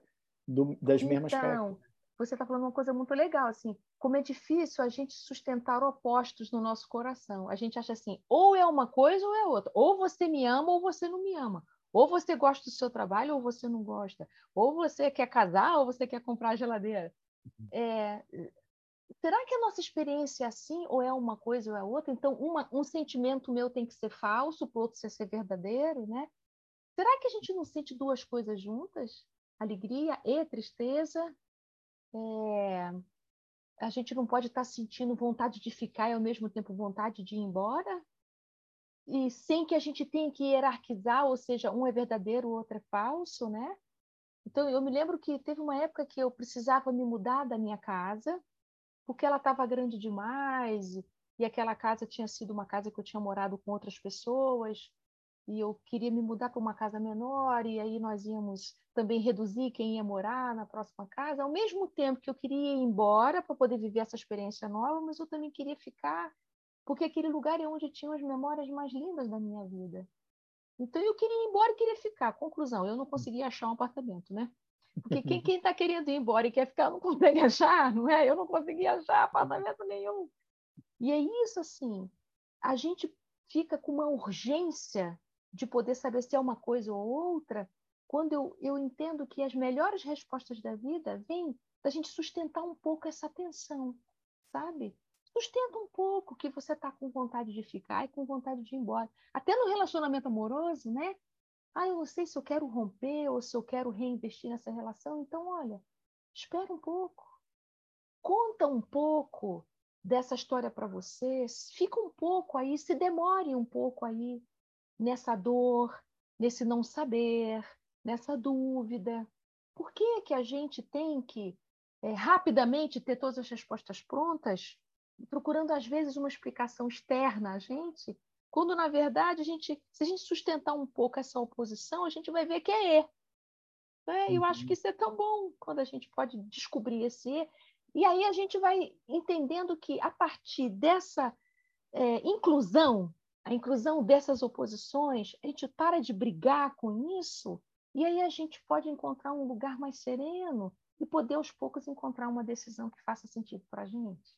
Speaker 2: do, das
Speaker 3: então,
Speaker 2: mesmas características.
Speaker 3: Você está falando uma coisa muito legal, assim, como é difícil a gente sustentar opostos no nosso coração. A gente acha assim, ou é uma coisa ou é outra. Ou você me ama ou você não me ama. Ou você gosta do seu trabalho ou você não gosta. Ou você quer casar ou você quer comprar geladeira. Uhum. É, será que a nossa experiência é assim ou é uma coisa ou é outra? Então, uma, um sentimento meu tem que ser falso, para o outro ser verdadeiro, né? Será que a gente não sente duas coisas juntas? Alegria e tristeza? É, a gente não pode estar sentindo vontade de ficar e ao mesmo tempo vontade de ir embora? E sem que a gente tenha que hierarquizar, ou seja, um é verdadeiro, o outro é falso, né? Então, eu me lembro que teve uma época que eu precisava me mudar da minha casa, porque ela estava grande demais, e aquela casa tinha sido uma casa que eu tinha morado com outras pessoas, e eu queria me mudar para uma casa menor, e aí nós íamos também reduzir quem ia morar na próxima casa, ao mesmo tempo que eu queria ir embora para poder viver essa experiência nova, mas eu também queria ficar, porque aquele lugar é onde tinham as memórias mais lindas da minha vida. Então eu queria ir embora e queria ficar. Conclusão, eu não conseguia achar um apartamento, né? Porque quem está querendo ir embora e quer ficar não consegue achar, não é? Eu não conseguia achar apartamento nenhum. E é isso assim, a gente fica com uma urgência de poder saber se é uma coisa ou outra, quando eu, eu entendo que as melhores respostas da vida vêm da gente sustentar um pouco essa tensão, sabe? Sustenta um pouco que você está com vontade de ficar e com vontade de ir embora. Até no relacionamento amoroso, né? Ah, eu não sei se eu quero romper ou se eu quero reinvestir nessa relação. Então, olha, espera um pouco. Conta um pouco dessa história para vocês. Fica um pouco aí, se demore um pouco aí nessa dor, nesse não saber, nessa dúvida. Por que, que a gente tem que é, rapidamente ter todas as respostas prontas procurando às vezes uma explicação externa a gente, quando na verdade a gente, se a gente sustentar um pouco essa oposição, a gente vai ver que é E. É, eu acho que uhum. isso é tão bom quando a gente pode descobrir esse E. E aí a gente vai entendendo que a partir dessa é, inclusão, a inclusão dessas oposições, a gente para de brigar com isso e aí a gente pode encontrar um lugar mais sereno e poder aos poucos encontrar uma decisão que faça sentido para a gente.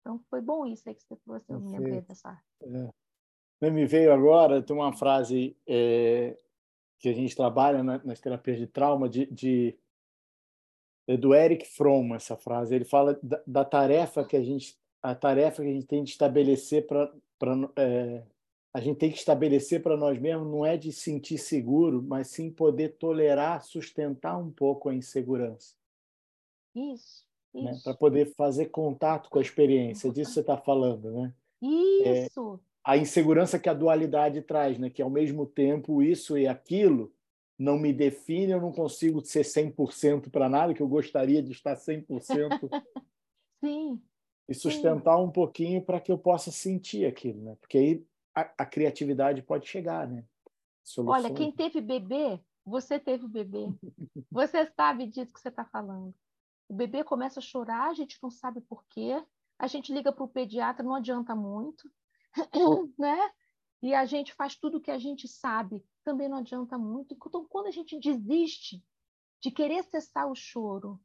Speaker 3: Então, foi bom isso aí que você trouxe, eu me lembrei dessa.
Speaker 2: É. Me veio agora, tem uma frase é, que a gente trabalha na, nas terapias de trauma, de, de, é do Eric Fromm, essa frase. Ele fala da, da, tarefa que a gente a tarefa que a gente tem de estabelecer para é, a gente tem que estabelecer para nós mesmos não é de sentir seguro, mas sim poder tolerar, sustentar um pouco a insegurança.
Speaker 3: Isso
Speaker 2: né? para poder fazer contato com a experiência. Disso você está falando, né?
Speaker 3: Isso.
Speaker 2: É, a insegurança que a dualidade traz, né? Que ao mesmo tempo isso e aquilo não me define, eu não consigo ser 100% para nada, que eu gostaria de estar 100%.
Speaker 3: Sim.
Speaker 2: E sustentar Sim. um pouquinho para que eu possa sentir aquilo, né? Porque aí a, a criatividade pode chegar, né?
Speaker 3: Soluções. Olha, quem teve bebê, você teve bebê. Você sabe disso que você está falando. O bebê começa a chorar, a gente não sabe por quê. A gente liga para o pediatra, não adianta muito, né? E a gente faz tudo o que a gente sabe, também não adianta muito. Então, quando a gente desiste de querer cessar o choro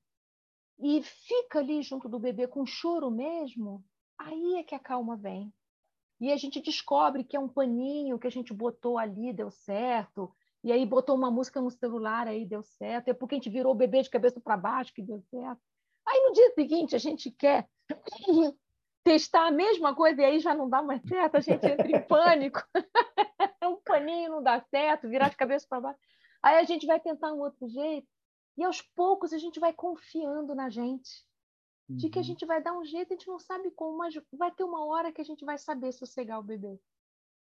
Speaker 3: e fica ali junto do bebê com choro mesmo, aí é que a calma vem. E a gente descobre que é um paninho que a gente botou ali, deu certo, e aí botou uma música no celular, aí deu certo. É porque a gente virou o bebê de cabeça para baixo que deu certo. Aí no dia seguinte a gente quer testar a mesma coisa e aí já não dá mais certo, a gente entra em pânico. um paninho não dá certo, virar de cabeça para baixo. Aí a gente vai tentar um outro jeito e aos poucos a gente vai confiando na gente. De que a uhum. gente vai dar um jeito, a gente não sabe como, mas vai ter uma hora que a gente vai saber sossegar o bebê.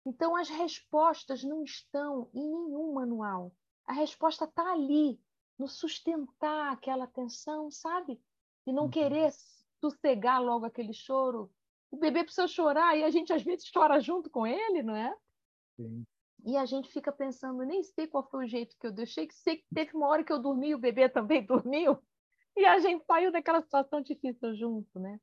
Speaker 3: Então, as respostas não estão em nenhum manual. A resposta está ali, no sustentar aquela atenção, sabe? E não uhum. querer sossegar logo aquele choro. O bebê precisa chorar e a gente às vezes chora junto com ele, não é? Sim. E a gente fica pensando, nem sei qual foi o jeito que eu deixei, que sei que teve uma hora que eu dormi e o bebê também dormiu. e a gente saiu daquela situação difícil junto, né?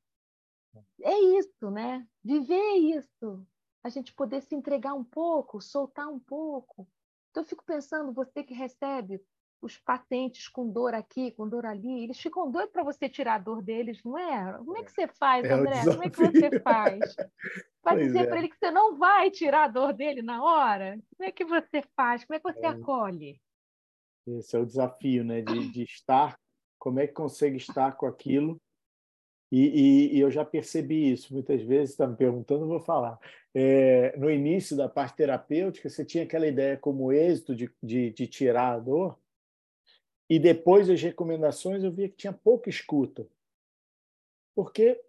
Speaker 3: É isso, né? Viver isso. A gente poder se entregar um pouco, soltar um pouco. Então, eu fico pensando, você que recebe os pacientes com dor aqui, com dor ali, eles ficam doidos para você tirar a dor deles, não é? Como é que você faz, é André? Como é que você faz? Vai dizer é. para ele que você não vai tirar a dor dele na hora? Como é que você faz? Como é que você é. acolhe?
Speaker 2: Esse é o desafio, né? De, de estar, como é que consegue estar com aquilo e, e, e, eu já percebi isso muitas vezes, está me perguntando, eu vou falar. É, no início da parte terapêutica, você tinha aquela ideia como êxito de, de, de tirar a dor, e depois das recomendações eu via que tinha pouca escuta. Porque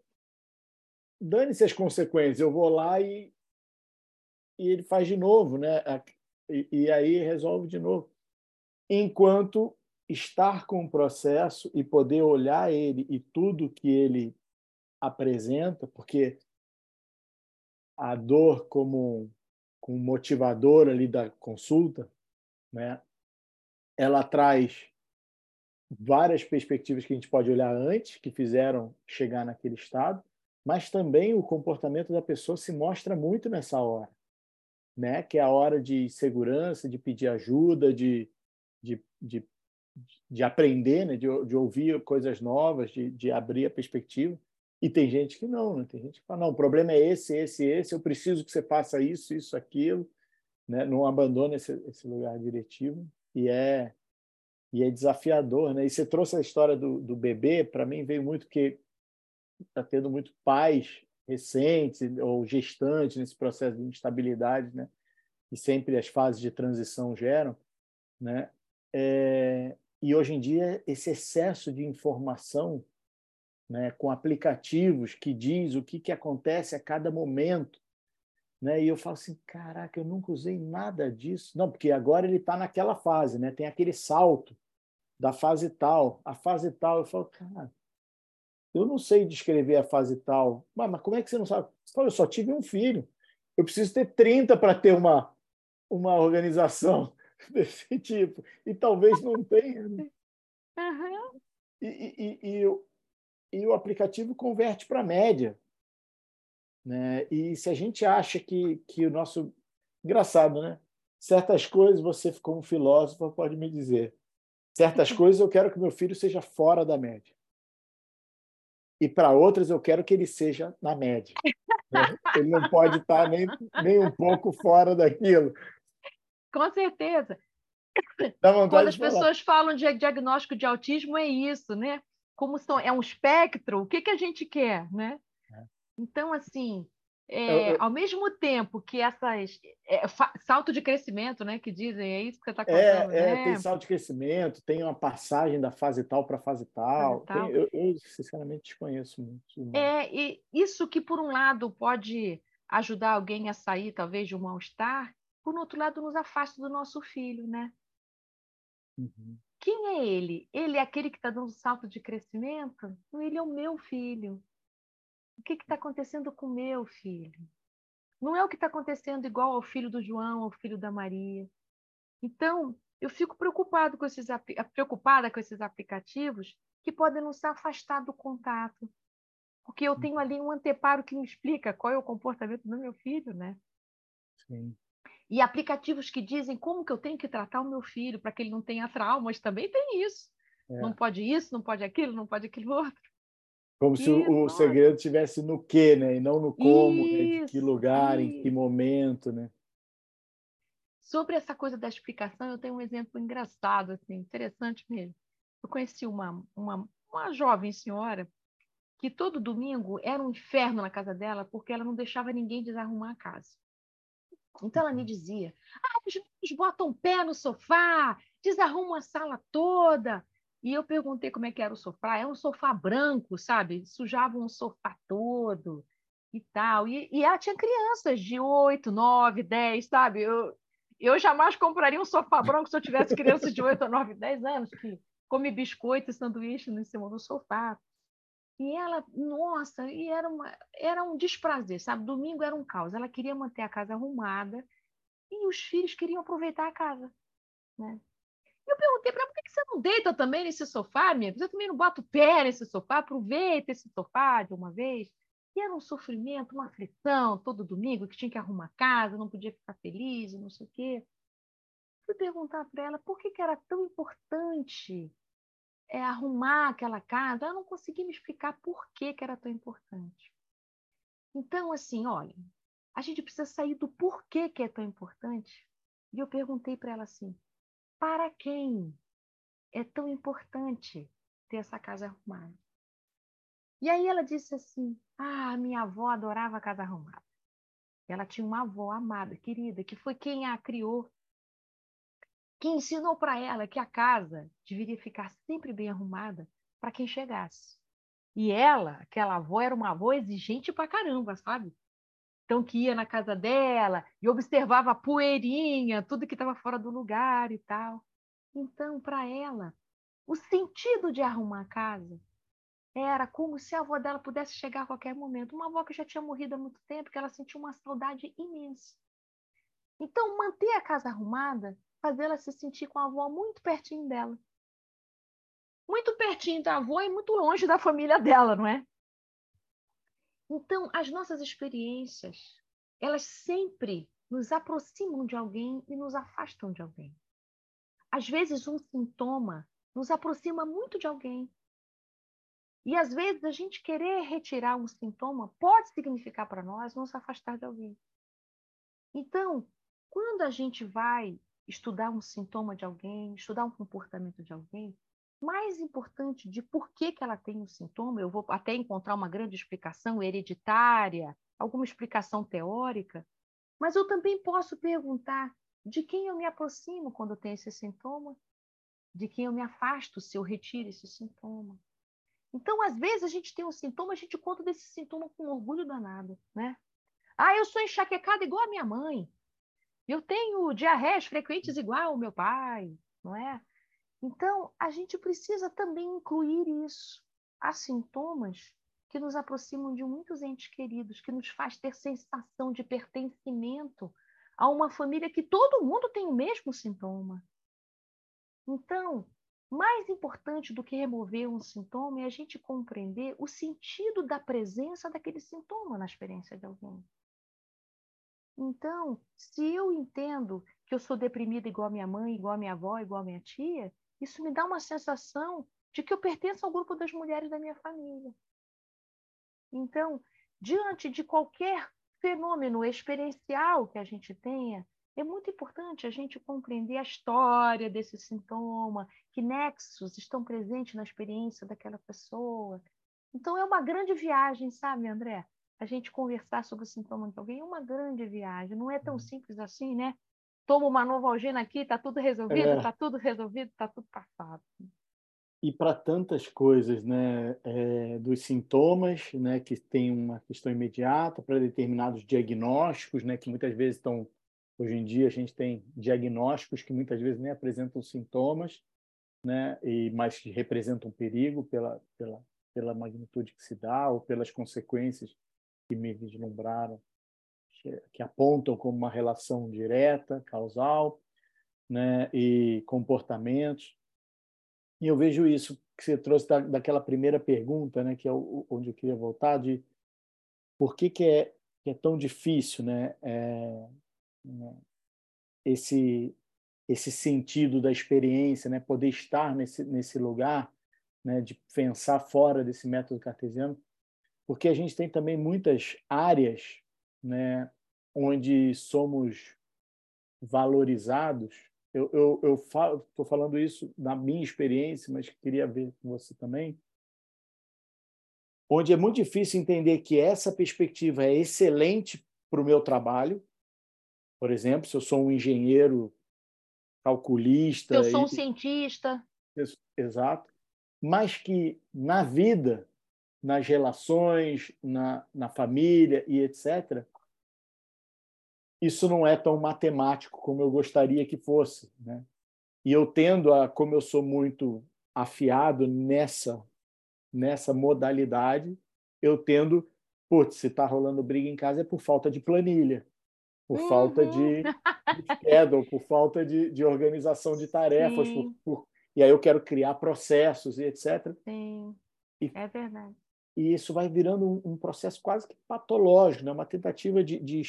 Speaker 2: dane-se as consequências, eu vou lá e, e ele faz de novo, né? E, e aí resolve de novo. Enquanto estar com o processo e poder olhar ele e tudo que ele apresenta, porque a dor como um motivador ali da consulta, né? Ela traz várias perspectivas que a gente pode olhar antes que fizeram chegar naquele estado, mas também o comportamento da pessoa se mostra muito nessa hora, né? Que é a hora de segurança, de pedir ajuda, de, de, de de aprender, né? de, de ouvir coisas novas, de, de abrir a perspectiva. E tem gente que não, né? tem gente que fala, não, o problema é esse, esse, esse, eu preciso que você faça isso, isso, aquilo, né? não abandona esse, esse lugar diretivo. E é, e é desafiador. Né? E você trouxe a história do, do bebê, para mim veio muito que está tendo muito pais recentes ou gestantes nesse processo de instabilidade, né? E sempre as fases de transição geram, né? É, e hoje em dia, esse excesso de informação, né, com aplicativos que diz o que, que acontece a cada momento, né? E eu falo assim, caraca, eu nunca usei nada disso. Não, porque agora ele está naquela fase, né? Tem aquele salto da fase tal, a fase tal. Eu falo, cara, eu não sei descrever a fase tal. Mas, mas como é que você não sabe? Falo, eu só tive um filho. Eu preciso ter 30 para ter uma, uma organização. desse tipo. E talvez não tenha. Né? Uhum. E, e, e, e, o, e o aplicativo converte para a média. Né? E se a gente acha que, que o nosso. Engraçado, né? Certas coisas você, como filósofo, pode me dizer. Certas coisas eu quero que meu filho seja fora da média. E para outras eu quero que ele seja na média. Né? Ele não pode estar nem, nem um pouco fora daquilo.
Speaker 3: Com certeza. Quando as pessoas falam de diagnóstico de autismo, é isso, né? Como são, é um espectro, o que, que a gente quer, né? É. Então, assim, é, ao mesmo tempo que essas é, salto de crescimento, né, que dizem, é isso que você está
Speaker 2: é, contando, é, né? tem salto de crescimento, tem uma passagem da fase tal para fase tal. Fase tal. Tem, eu, eu, sinceramente desconheço muito.
Speaker 3: É e isso que por um lado pode ajudar alguém a sair talvez de um mal-estar, por outro lado, nos afasta do nosso filho, né? Uhum. Quem é ele? Ele é aquele que está dando salto de crescimento? Ele é o meu filho. O que está acontecendo com o meu filho? Não é o que está acontecendo igual ao filho do João, ao filho da Maria. Então, eu fico preocupado com esses, preocupada com esses aplicativos que podem nos afastar do contato. Porque eu tenho ali um anteparo que me explica qual é o comportamento do meu filho, né? Sim. E aplicativos que dizem como que eu tenho que tratar o meu filho para que ele não tenha traumas, também tem isso. É. Não pode isso, não pode aquilo, não pode aquilo outro.
Speaker 2: Como se o, segredo estivesse no que, né? E não no como, isso, né? de que lugar, isso. em que momento, né?
Speaker 3: Sobre essa coisa da explicação, eu tenho um exemplo engraçado, assim, interessante mesmo. Eu conheci uma, uma, uma jovem senhora que todo domingo era um inferno na casa dela porque ela não deixava ninguém desarrumar a casa. Então ela me uhum. dizia: ah, os meninos botam pé no sofá, desarrumam a sala toda. E eu perguntei como é que era o sofá. É um sofá branco, sabe? Sujavam o sofá todo e tal. E, e ela tinha crianças de 8, 9, 10, sabe? Eu, eu jamais compraria um sofá branco se eu tivesse crianças de 8, 9, 10 anos que come biscoito e sanduíche em cima do sofá. E ela, nossa, e era, uma, era um desprazer, sabe? Domingo era um caos. Ela queria manter a casa arrumada e os filhos queriam aproveitar a casa, né? Eu perguntei para ela, por que você não deita também nesse sofá, minha? Você também não bota o pé nesse sofá? Aproveita esse sofá de uma vez. E era um sofrimento, uma aflição, todo domingo, que tinha que arrumar casa, não podia ficar feliz, não sei o quê. Fui perguntar para ela por que, que era tão importante é, arrumar aquela casa. Ela não conseguia me explicar por que, que era tão importante. Então, assim, olha, a gente precisa sair do porquê que é tão importante. E eu perguntei para ela assim: para quem é tão importante ter essa casa arrumada? E aí ela disse assim: Ah, minha avó adorava a casa arrumada. Ela tinha uma avó amada, querida, que foi quem a criou, que ensinou para ela que a casa deveria ficar sempre bem arrumada para quem chegasse. E ela, aquela avó, era uma avó exigente pra caramba, sabe? Então, que ia na casa dela e observava a poeirinha, tudo que estava fora do lugar e tal. Então, para ela, o sentido de arrumar a casa era como se a avó dela pudesse chegar a qualquer momento. Uma avó que já tinha morrido há muito tempo, que ela sentiu uma saudade imensa. Então, manter a casa arrumada fazia ela se sentir com a avó muito pertinho dela. Muito pertinho da avó e muito longe da família dela, não é? Então, as nossas experiências, elas sempre nos aproximam de alguém e nos afastam de alguém. Às vezes, um sintoma nos aproxima muito de alguém. E às vezes, a gente querer retirar um sintoma pode significar para nós nos afastar de alguém. Então, quando a gente vai estudar um sintoma de alguém, estudar um comportamento de alguém, mais importante de por que, que ela tem o um sintoma, eu vou até encontrar uma grande explicação hereditária, alguma explicação teórica, mas eu também posso perguntar de quem eu me aproximo quando eu tenho esse sintoma, de quem eu me afasto se eu retiro esse sintoma. Então, às vezes, a gente tem um sintoma, a gente conta desse sintoma com orgulho danado, né? Ah, eu sou enxaquecada igual a minha mãe. Eu tenho diarreias frequentes igual ao meu pai, não é? Então, a gente precisa também incluir isso. Há sintomas que nos aproximam de muitos entes queridos, que nos faz ter sensação de pertencimento a uma família que todo mundo tem o mesmo sintoma. Então, mais importante do que remover um sintoma é a gente compreender o sentido da presença daquele sintoma na experiência de alguém. Então, se eu entendo que eu sou deprimida igual a minha mãe, igual a minha avó, igual a minha tia, isso me dá uma sensação de que eu pertenço ao grupo das mulheres da minha família. Então, diante de qualquer fenômeno experiencial que a gente tenha, é muito importante a gente compreender a história desse sintoma, que nexos estão presentes na experiência daquela pessoa. Então, é uma grande viagem, sabe, André? A gente conversar sobre o sintoma de alguém é uma grande viagem. Não é tão uhum. simples assim, né? Toma uma Novalgina aqui, está tudo resolvido, está é. Tá tudo resolvido, está tudo passado.
Speaker 2: E para tantas coisas, né, é, dos sintomas, né, que tem uma questão imediata, para determinados diagnósticos, né, que muitas vezes estão, hoje em dia a gente tem diagnósticos que muitas vezes nem apresentam sintomas, né, e mas representam perigo pela pela pela magnitude que se dá ou pelas consequências que me vislumbraram que, que apontam como uma relação direta, causal, né, e comportamentos. E eu vejo isso que você trouxe da, daquela primeira pergunta, né, que é o, onde eu queria voltar, de por que, que, é, que é tão difícil né, é, né, esse, esse sentido da experiência, né, poder estar nesse, nesse lugar, né, de pensar fora desse método cartesiano, porque a gente tem também muitas áreas né, onde somos valorizados. Eu eu, eu estou falando isso na minha experiência, mas queria ver com você também. Onde é muito difícil entender que essa perspectiva é excelente para o meu trabalho. Por exemplo, se eu sou um engenheiro calculista.
Speaker 3: Eu sou um e... cientista.
Speaker 2: Exato. Mas que na vida nas relações, na, na família e etc., isso não é tão matemático como eu gostaria que fosse. Né? E eu tendo a, como eu sou muito afiado nessa, nessa modalidade, eu tendo, putz, se está rolando briga em casa é por falta de planilha. por uhum. falta de, de schedule, por falta de, de organização de tarefas, por, por, e aí eu quero criar processos e etc.
Speaker 3: Sim, e, é verdade.
Speaker 2: E isso vai virando um, um processo quase que patológico, né? uma tentativa de, de,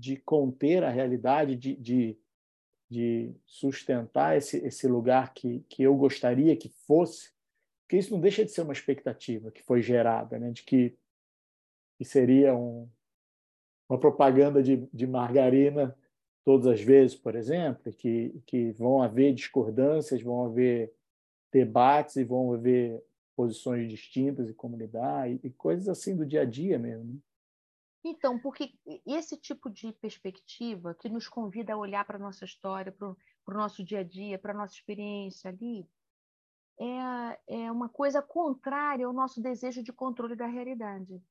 Speaker 2: de conter a realidade, de, de, de sustentar esse, esse lugar que, que eu gostaria que fosse, porque isso não deixa de ser uma expectativa que foi gerada, né? de que, que seria um, uma propaganda de, de margarina todas as vezes, por exemplo, que, que vão haver discordâncias, vão haver debates e vão haver posições distintas e como lidar, e, e coisas assim do dia a dia mesmo.
Speaker 3: Então, porque esse tipo de perspectiva que nos convida a olhar para a nossa história, para o nosso dia a dia, para a nossa experiência ali, é, é uma coisa contrária ao nosso desejo de controle da realidade.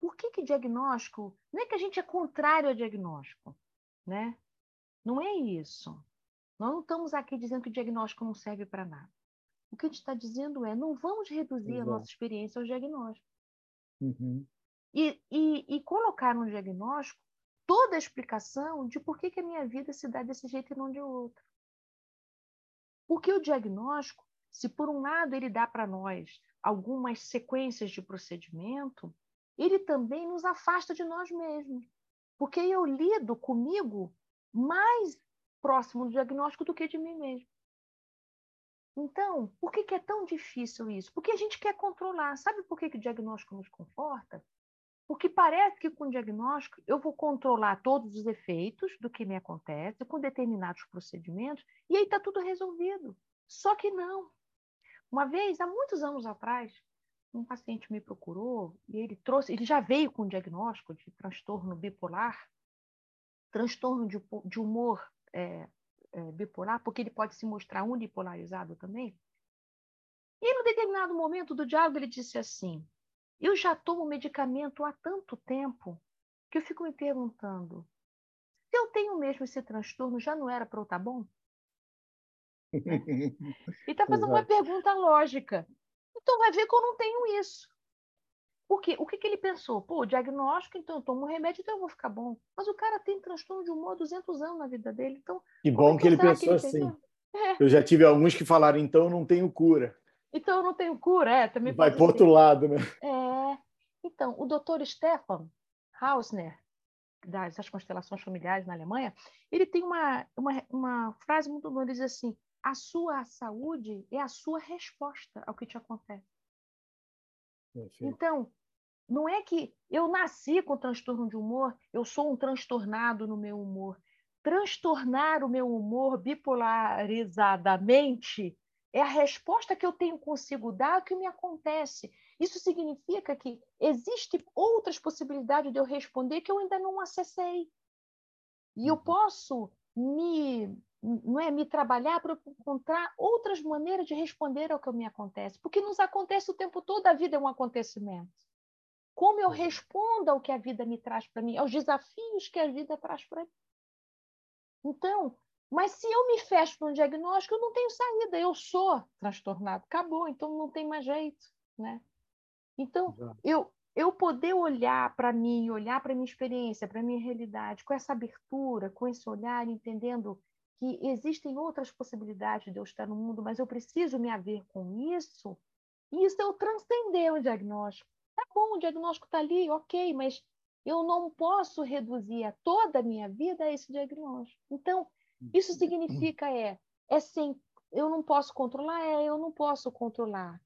Speaker 3: Por que, que diagnóstico? Não é que a gente é contrário ao diagnóstico, né? Não é isso. Nós não estamos aqui dizendo que o diagnóstico não serve para nada. O que a gente está dizendo é não vamos reduzir Exato. a nossa experiência ao diagnóstico.
Speaker 2: Uhum.
Speaker 3: E, e, e, colocar no diagnóstico toda a explicação de por que, que a minha vida se dá desse jeito e não de outro. Porque o diagnóstico, se por um lado ele dá para nós algumas sequências de procedimento, ele também nos afasta de nós mesmos. Porque eu lido comigo mais próximo do diagnóstico do que de mim mesmo. Então, por que, que é tão difícil isso? Porque a gente quer controlar. Sabe por que, que o diagnóstico nos conforta? Porque parece que com o diagnóstico eu vou controlar todos os efeitos do que me acontece com determinados procedimentos e aí está tudo resolvido. Só que não. Uma vez, há muitos anos atrás, um paciente me procurou e ele trouxe, ele já veio com um diagnóstico de transtorno bipolar, transtorno de, de humor é, é, bipolar, porque ele pode se mostrar unipolarizado também. E um determinado momento do diálogo ele disse assim: Eu já tomo medicamento há tanto tempo que eu fico me perguntando se eu tenho mesmo esse transtorno, já não era para eu estar tá bom? e está fazendo uma pergunta lógica. Então vai ver que eu não tenho isso. O que, que ele pensou? Pô, diagnóstico, então eu tomo um remédio, então eu vou ficar bom. Mas o cara tem transtorno de humor há 200 anos na vida dele. Então,
Speaker 2: que bom é que ele pensou que ele assim. É. Eu já tive alguns que falaram, então eu não tenho cura.
Speaker 3: Então eu não tenho cura, é. Também
Speaker 2: Vai para outro lado, né?
Speaker 3: É. Então, o doutor Stefan Hausner, das constelações familiares na Alemanha, ele tem uma, uma, uma frase muito boa, ele diz assim, a sua saúde é a sua resposta ao que te acontece. Perfeito. Então, não é que eu nasci com transtorno de humor, eu sou um transtornado no meu humor. Transtornar o meu humor bipolarizadamente é a resposta que eu tenho consigo dar ao que me acontece. Isso significa que existem outras possibilidades de eu responder que eu ainda não acessei. E eu uhum. posso me não é me trabalhar para encontrar outras maneiras de responder ao que me acontece, porque nos acontece o tempo todo, a vida é um acontecimento. Como eu respondo ao que a vida me traz para mim, aos desafios que a vida traz para mim. Então, mas se eu me fecho para um diagnóstico, eu não tenho saída, eu sou transtornado, acabou, então não tem mais jeito, né? Então, eu eu poder olhar para mim, olhar para minha experiência, para minha realidade, com essa abertura, com esse olhar, entendendo que existem outras possibilidades de eu estar no mundo, mas eu preciso me haver com isso, isso é o transcender o diagnóstico. Tá bom, o diagnóstico está ali, ok, mas eu não posso reduzir a toda a minha vida a esse diagnóstico. Então, isso significa é, é sem, eu não posso controlar, é, eu não posso controlar,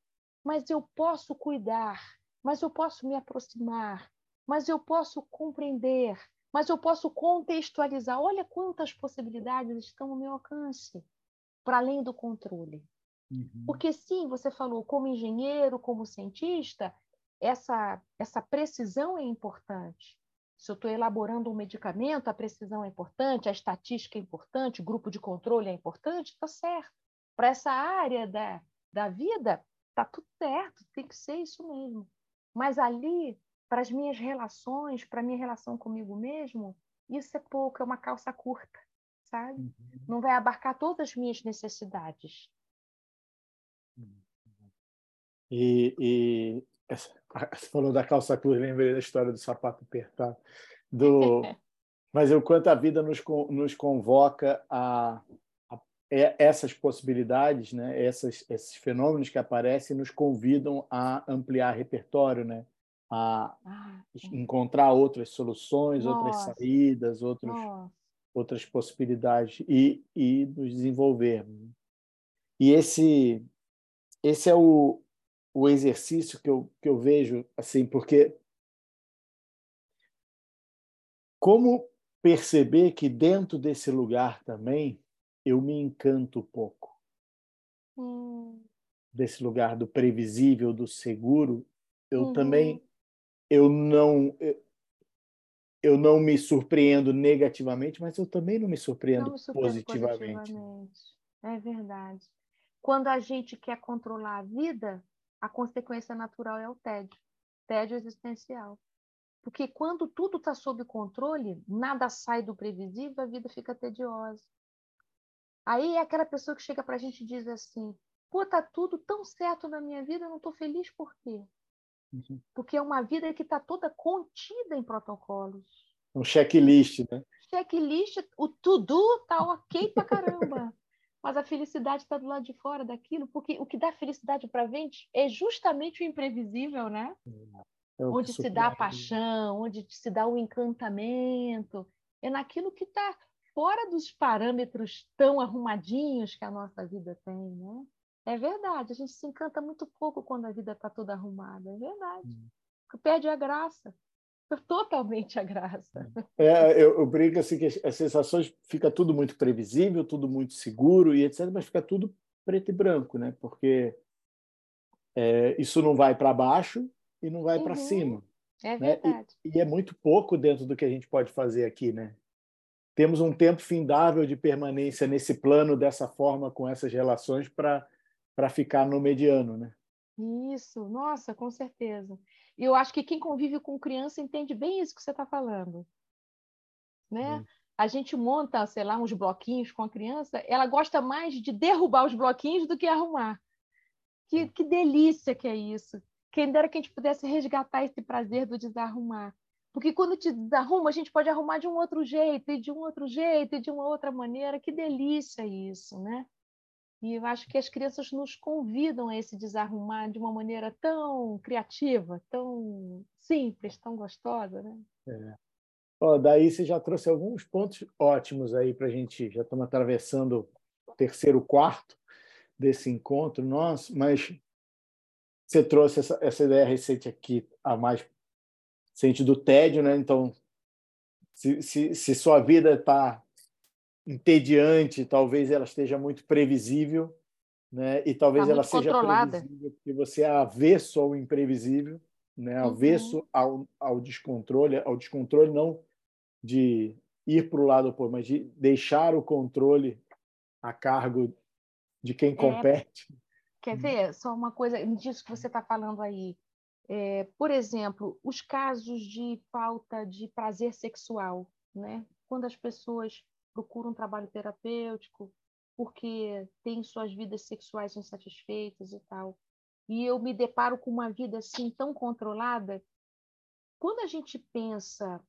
Speaker 3: mas eu posso cuidar, mas eu posso me aproximar, mas eu posso compreender, mas eu posso contextualizar. Olha quantas possibilidades estão ao meu alcance, para além do controle. Uhum. Porque, sim, você falou, como engenheiro, como cientista, essa, essa precisão é importante. Se eu estou elaborando um medicamento, a precisão é importante, a estatística é importante, o grupo de controle é importante, está certo. Para essa área da, da vida, está tudo certo, tem que ser isso mesmo. Mas ali para as minhas relações, para a minha relação comigo mesmo, isso é pouco, é uma calça curta, sabe? Uhum. Não vai abarcar todas as minhas necessidades.
Speaker 2: E, e você falou da calça curta, lembrei da história do sapato apertado. Do, Mas o quanto a vida nos, nos convoca a, a, essas possibilidades, né? Essas, esses fenômenos que aparecem nos convidam a ampliar repertório, né? a ah, encontrar outras soluções, Nossa. outras saídas, outros, outras possibilidades e, e nos desenvolvermos. E esse, esse é o, o exercício que eu, que eu vejo, assim, porque como perceber que dentro desse lugar também eu me encanto pouco. Hum. Desse lugar do previsível, do seguro, eu uhum. também eu não eu não me surpreendo negativamente, mas eu também não me surpreendo, não me surpreendo positivamente. positivamente.
Speaker 3: É verdade. Quando a gente quer controlar a vida, a consequência natural é o tédio, tédio existencial. Porque quando tudo está sob controle, nada sai do previsível, a vida fica tediosa. Aí é aquela pessoa que chega para a gente e diz assim: pô, tá tudo tão certo na minha vida, eu não estou feliz por quê? Uhum. Porque é uma vida que está toda contida em protocolos.
Speaker 2: Um checklist, né?
Speaker 3: Checklist, o tudo tá ok pra caramba. Mas a felicidade está do lado de fora daquilo, porque o que dá felicidade para a gente é justamente o imprevisível, né? É onde se dá a paixão, onde se dá o encantamento, é naquilo que está fora dos parâmetros tão arrumadinhos que a nossa vida tem, né? É verdade, a gente se encanta muito pouco quando a vida está toda arrumada, é verdade. Hum. Perde a graça, totalmente a graça.
Speaker 2: É, eu, eu brinco assim que as sensações fica tudo muito previsível, tudo muito seguro e etc, mas fica tudo preto e branco, né? Porque é, isso não vai para baixo e não vai uhum. para cima.
Speaker 3: É verdade. Né?
Speaker 2: E, e é muito pouco dentro do que a gente pode fazer aqui, né? Temos um tempo findável de permanência nesse plano dessa forma com essas relações para para ficar no mediano, né?
Speaker 3: Isso, nossa, com certeza. E eu acho que quem convive com criança entende bem isso que você está falando, né? Hum. A gente monta, sei lá, uns bloquinhos com a criança, ela gosta mais de derrubar os bloquinhos do que arrumar. Que, que delícia que é isso. Quem dera que a gente pudesse resgatar esse prazer do desarrumar. Porque quando te desarruma, a gente pode arrumar de um outro jeito, e de um outro jeito, e de uma outra maneira. Que delícia isso, né? E eu acho que as crianças nos convidam a esse desarrumar de uma maneira tão criativa, tão simples, tão gostosa, né?
Speaker 2: É. Daí você já trouxe alguns pontos ótimos aí para a gente. Já estamos atravessando o terceiro quarto desse encontro nosso, mas você trouxe essa, essa ideia recente aqui, a mais recente do tédio, né? Então, se, se, se sua vida está entediante, talvez ela esteja muito previsível, né? E talvez tá ela seja previsível porque você é avesso ao imprevisível, né? Avesso uhum. ao, ao descontrole, ao descontrole não de ir para o lado oposto, mas de deixar o controle a cargo de quem é, compete.
Speaker 3: Quer ver? Só uma coisa disso que você está falando aí. É, por exemplo, os casos de falta de prazer sexual, né? Quando as pessoas procuram um trabalho terapêutico porque têm suas vidas sexuais insatisfeitas e tal. E eu me deparo com uma vida assim tão controlada. Quando a gente pensa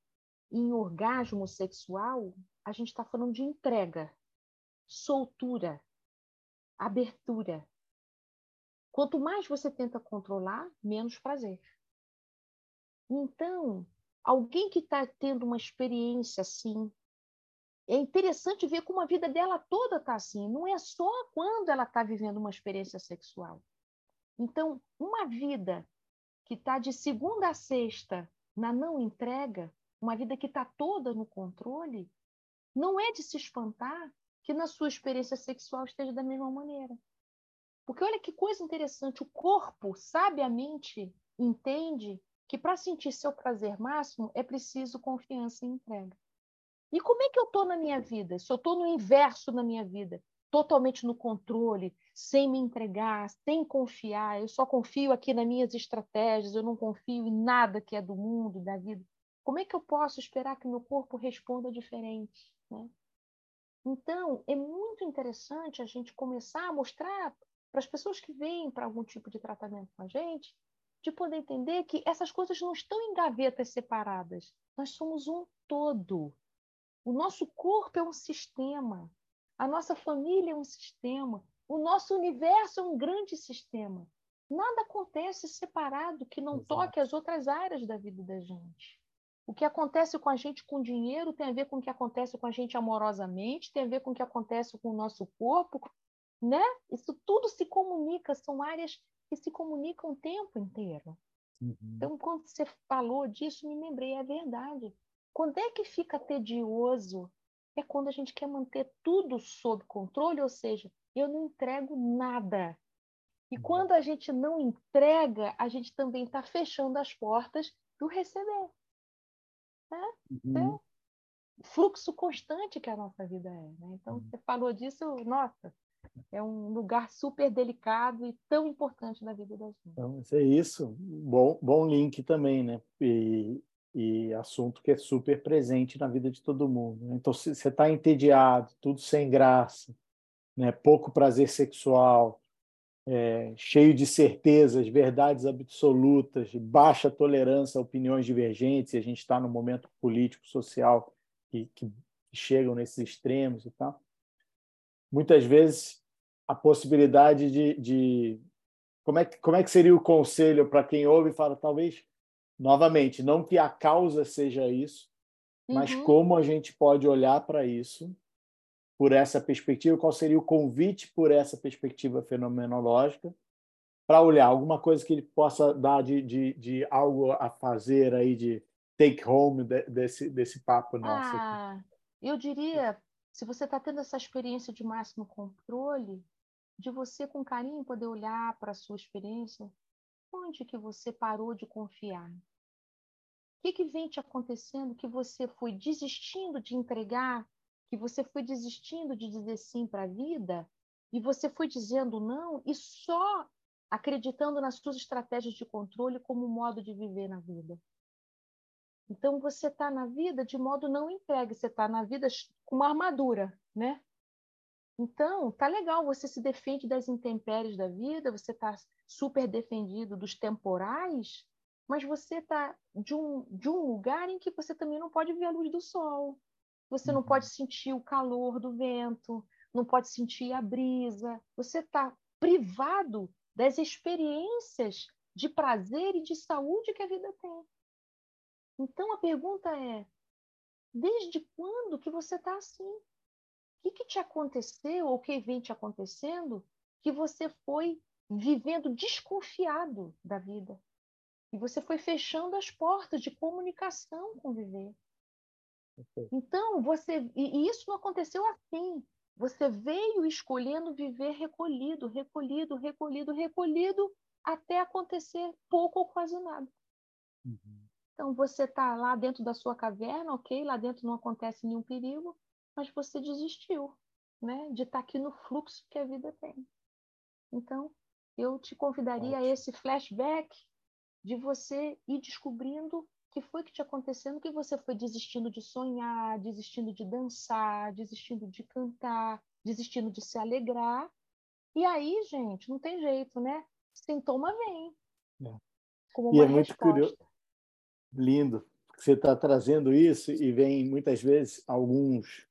Speaker 3: em orgasmo sexual, a gente está falando de entrega, soltura, abertura. Quanto mais você tenta controlar, menos prazer. Então, alguém que está tendo uma experiência assim, é interessante ver como a vida dela toda está assim. Não é só quando ela está vivendo uma experiência sexual. Então, uma vida que está de segunda a sexta na não entrega, uma vida que está toda no controle, não é de se espantar que na sua experiência sexual esteja da mesma maneira. Porque olha que coisa interessante, o corpo sabiamente entende que para sentir seu prazer máximo é preciso confiança e entrega. E como é que eu estou na minha vida? Se eu estou no inverso na minha vida, totalmente no controle, sem me entregar, sem confiar, eu só confio aqui nas minhas estratégias, eu não confio em nada que é do mundo, da vida. Como é que eu posso esperar que meu corpo responda diferente? Né? Então, é muito interessante a gente começar a mostrar para as pessoas que vêm para algum tipo de tratamento com a gente, de poder entender que essas coisas não estão em gavetas separadas. Nós somos um todo. O nosso corpo é um sistema, a nossa família é um sistema, o nosso universo é um grande sistema. Nada acontece separado que não Exato. toque as outras áreas da vida da gente. O que acontece com a gente com dinheiro tem a ver com o que acontece com a gente amorosamente, tem a ver com o que acontece com o nosso corpo, né? Isso tudo se comunica, são áreas que se comunicam o tempo inteiro. Uhum. Então, quando você falou disso, me lembrei, é verdade. Quando é que fica tedioso? É quando a gente quer manter tudo sob controle, ou seja, eu não entrego nada. E uhum. quando a gente não entrega, a gente também está fechando as portas do receber. Né? Uhum. É fluxo constante que a nossa vida é. Né? Então, uhum. você falou disso, nossa, é um lugar super delicado e tão importante na vida das gente.
Speaker 2: Então, é isso. Bom, bom link também, né? E, e assunto que é super presente na vida de todo mundo. Né? Então, se você está entediado, tudo sem graça, né? pouco prazer sexual, é, cheio de certezas, verdades absolutas, baixa tolerância a opiniões divergentes, e a gente está no momento político, social que, que chegam nesses extremos e tal. Muitas vezes a possibilidade de, de como é que como é que seria o conselho para quem ouve e fala talvez novamente não que a causa seja isso, uhum. mas como a gente pode olhar para isso por essa perspectiva, qual seria o convite por essa perspectiva fenomenológica para olhar alguma coisa que ele possa dar de, de, de algo a fazer aí de take home de, desse, desse papo nosso.
Speaker 3: Ah, aqui. eu diria, se você está tendo essa experiência de máximo controle, de você com carinho poder olhar para a sua experiência, onde que você parou de confiar? O que, que vem te acontecendo que você foi desistindo de entregar que você foi desistindo de dizer sim para a vida e você foi dizendo não e só acreditando nas suas estratégias de controle como modo de viver na vida. Então você está na vida de modo não entregue, você está na vida com uma armadura, né? Então tá legal, você se defende das intempéries da vida, você está super defendido dos temporais, mas você está de um, de um lugar em que você também não pode ver a luz do sol, você não pode uhum. sentir o calor do vento, não pode sentir a brisa. Você está privado das experiências de prazer e de saúde que a vida tem. Então a pergunta é: desde quando que você está assim? O que, que te aconteceu ou o que vem te acontecendo que você foi vivendo desconfiado da vida? E você foi fechando as portas de comunicação com viver. Então, você. E isso não aconteceu assim. Você veio escolhendo viver recolhido, recolhido, recolhido, recolhido, até acontecer pouco ou quase nada. Uhum. Então, você está lá dentro da sua caverna, ok, lá dentro não acontece nenhum perigo, mas você desistiu né, de estar tá aqui no fluxo que a vida tem. Então, eu te convidaria Ótimo. a esse flashback de você ir descobrindo que foi que te acontecendo que você foi desistindo de sonhar, desistindo de dançar, desistindo de cantar, desistindo de se alegrar. E aí, gente, não tem jeito, né? Sintoma vem.
Speaker 2: É. Como e é muito curioso. Lindo. Você está trazendo isso e vem muitas vezes alguns,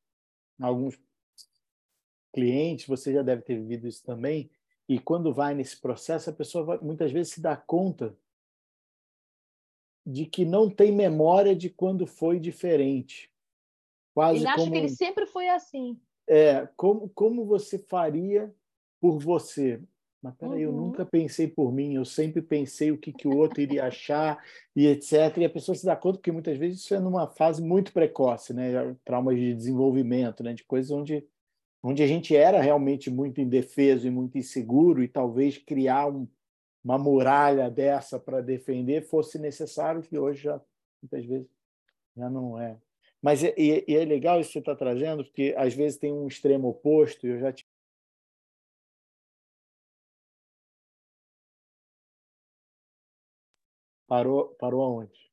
Speaker 2: alguns clientes, você já deve ter vivido isso também, e quando vai nesse processo, a pessoa vai, muitas vezes se dá conta de que não tem memória de quando foi diferente.
Speaker 3: Quase ele acha como... que ele sempre foi assim.
Speaker 2: É, como, como você faria por você? Mas peraí, uhum. eu nunca pensei por mim, eu sempre pensei o que, que o outro iria achar e etc. E a pessoa se dá conta, porque muitas vezes isso é numa fase muito precoce, né? Traumas de desenvolvimento, né? De coisas onde, onde a gente era realmente muito indefeso e muito inseguro e talvez criar um, uma muralha dessa para defender fosse necessário, que hoje já muitas vezes já não é. Mas é, e, e é legal isso que você está trazendo, porque às vezes tem um extremo oposto, e eu já Parou, parou aonde?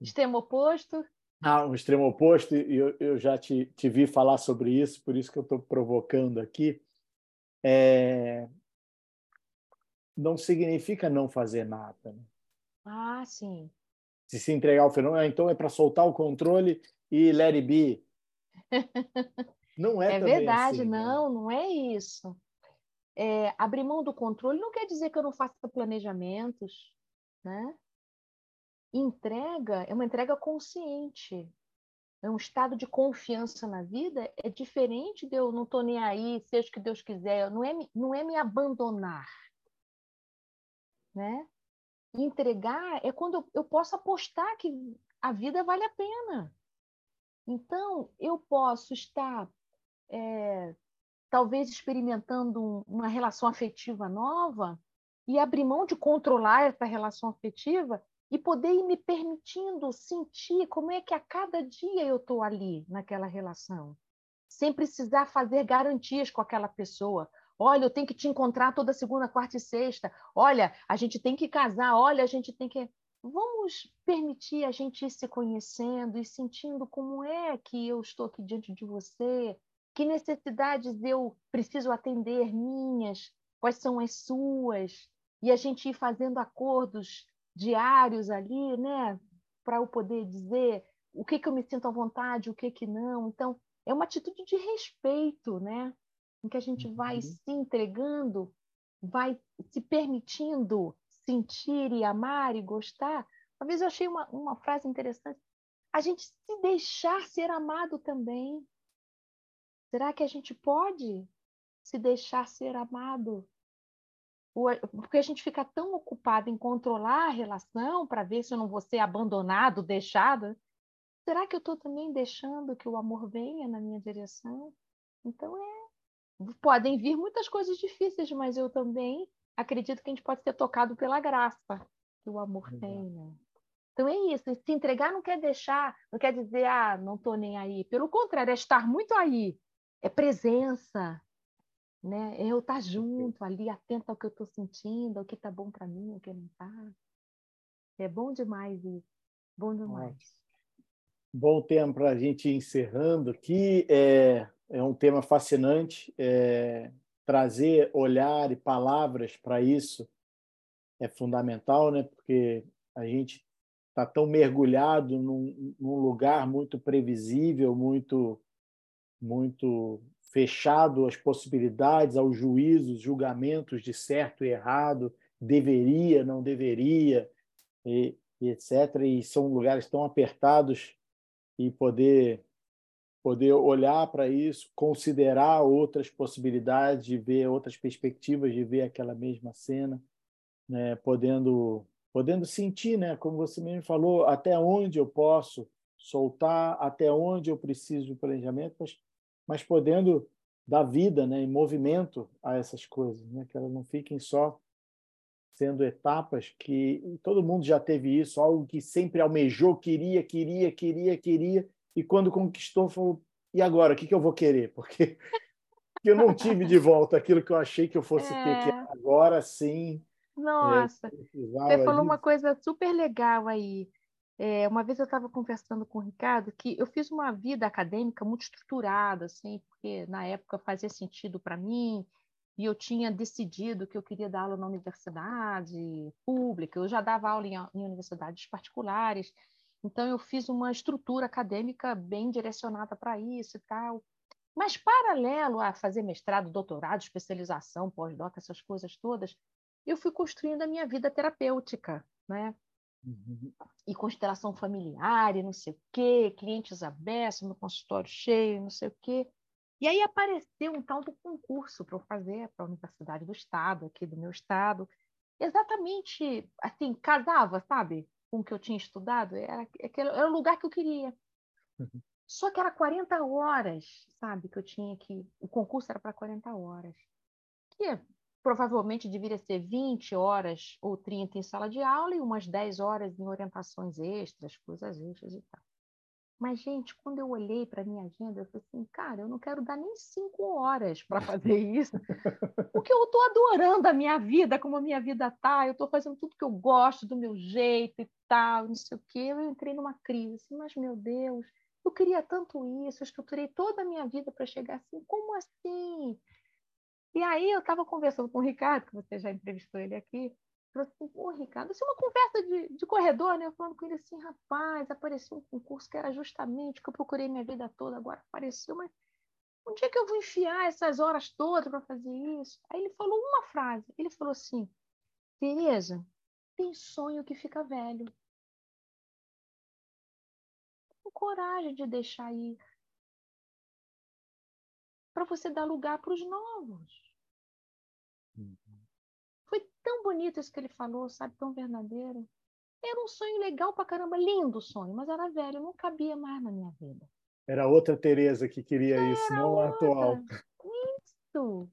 Speaker 3: Extremo oposto?
Speaker 2: Ah, um extremo oposto, e eu, eu já te, te vi falar sobre isso, por isso que eu estou provocando aqui. É, não significa não fazer nada. Né?
Speaker 3: Ah, sim.
Speaker 2: Se se entregar ao fenômeno, ah, então é para soltar o controle e let it be. Não é,
Speaker 3: é verdade,
Speaker 2: assim,
Speaker 3: não, né? não é isso. É, abrir mão do controle não quer dizer que eu não faça planejamentos, né? Entrega é uma entrega consciente, é um estado de confiança na vida, é diferente de eu não estou nem aí, seja o que Deus quiser, não é, não é me abandonar. Né? Entregar é quando eu, eu posso apostar que a vida vale a pena. Então, eu posso estar, é, talvez, experimentando uma relação afetiva nova e abrir mão de controlar essa relação afetiva e poder ir me permitindo sentir como é que a cada dia eu estou ali naquela relação, sem precisar fazer garantias com aquela pessoa. Olha, eu tenho que te encontrar toda segunda, quarta e sexta. Olha, a gente tem que casar. Olha, a gente tem que. Vamos permitir a gente ir se conhecendo e sentindo como é que eu estou aqui diante de você, que necessidades eu preciso atender minhas, quais são as suas, e a gente ir fazendo acordos diários ali, né, para eu poder dizer o que, que eu me sinto à vontade, o que, que não. Então, é uma atitude de respeito, né, em que a gente vai uhum. se entregando, vai se permitindo sentir e amar e gostar. Uma vez eu achei uma, uma frase interessante. A gente se deixar ser amado também. Será que a gente pode se deixar ser amado? Porque a gente fica tão ocupado em controlar a relação para ver se eu não vou ser abandonado, deixado. Será que eu estou também deixando que o amor venha na minha direção? Então é, podem vir muitas coisas difíceis, mas eu também acredito que a gente pode ser tocado pela graça que o amor tem, né? Então é isso, se entregar não quer deixar, não quer dizer, ah, não estou nem aí. Pelo contrário, é estar muito aí. É presença, né? É eu estar tá junto ali, atento ao que eu estou sentindo, ao que está bom para mim, ao que não está. É bom demais isso, bom demais.
Speaker 2: Bom tema para a gente ir encerrando aqui. É, é um tema fascinante. É, trazer olhar e palavras para isso é fundamental, né? Porque a gente está tão mergulhado num, num lugar muito previsível, muito muito fechado às possibilidades, aos juízos, julgamentos de certo e errado, deveria, não deveria, e, e etc. E são lugares tão apertados e poder poder olhar para isso, considerar outras possibilidades, de ver outras perspectivas, de ver aquela mesma cena, né? podendo podendo sentir, né? Como você mesmo falou, até onde eu posso soltar, até onde eu preciso de planejamento, mas mas podendo dar vida né, e movimento a essas coisas, né, que elas não fiquem só sendo etapas que todo mundo já teve isso, algo que sempre almejou, queria, queria, queria, queria, e quando conquistou, falou: e agora? O que, que eu vou querer? Porque eu não tive de volta aquilo que eu achei que eu fosse é... ter, que é. agora sim.
Speaker 3: Nossa, é, você falou uma coisa super legal aí. É, uma vez eu estava conversando com o Ricardo que eu fiz uma vida acadêmica muito estruturada, assim, porque na época fazia sentido para mim e eu tinha decidido que eu queria dar aula na universidade pública. Eu já dava aula em, em universidades particulares, então eu fiz uma estrutura acadêmica bem direcionada para isso e tal. Mas paralelo a fazer mestrado, doutorado, especialização, pós-doc, essas coisas todas, eu fui construindo a minha vida terapêutica, né? Uhum. E constelação familiar, e não sei o quê, clientes abertos, meu consultório cheio, não sei o quê. E aí apareceu um tal do concurso para eu fazer para a Universidade do Estado, aqui do meu estado. Exatamente, assim, casava, sabe? Com o que eu tinha estudado. Era, era o lugar que eu queria. Uhum. Só que era 40 horas, sabe? Que eu tinha que. O concurso era para 40 horas. Que provavelmente deveria ser 20 horas ou 30 em sala de aula e umas 10 horas em orientações extras, coisas extras e tal. Mas, gente, quando eu olhei para a minha agenda, eu falei assim, cara, eu não quero dar nem cinco horas para fazer isso, porque eu estou adorando a minha vida, como a minha vida tá, eu estou fazendo tudo que eu gosto, do meu jeito e tal, não sei o quê. Eu entrei numa crise, assim, mas, meu Deus, eu queria tanto isso, eu estruturei toda a minha vida para chegar assim, como assim? E aí eu estava conversando com o Ricardo, que você já entrevistou ele aqui, Falei assim, ô, Ricardo, isso é uma conversa de, de corredor, né? Eu falando com ele assim, rapaz, apareceu um concurso que era justamente o que eu procurei minha vida toda, agora apareceu, mas onde é que eu vou enfiar essas horas todas para fazer isso? Aí ele falou uma frase, ele falou assim, Tereza, tem sonho que fica velho. Tem coragem de deixar ir. Para você dar lugar para os novos. Uhum tão bonito isso que ele falou, sabe? Tão verdadeiro. Era um sonho legal pra caramba, lindo sonho, mas era velho, não cabia mais na minha vida.
Speaker 2: Era outra Tereza que queria era isso, não outra. a atual.
Speaker 3: Isso.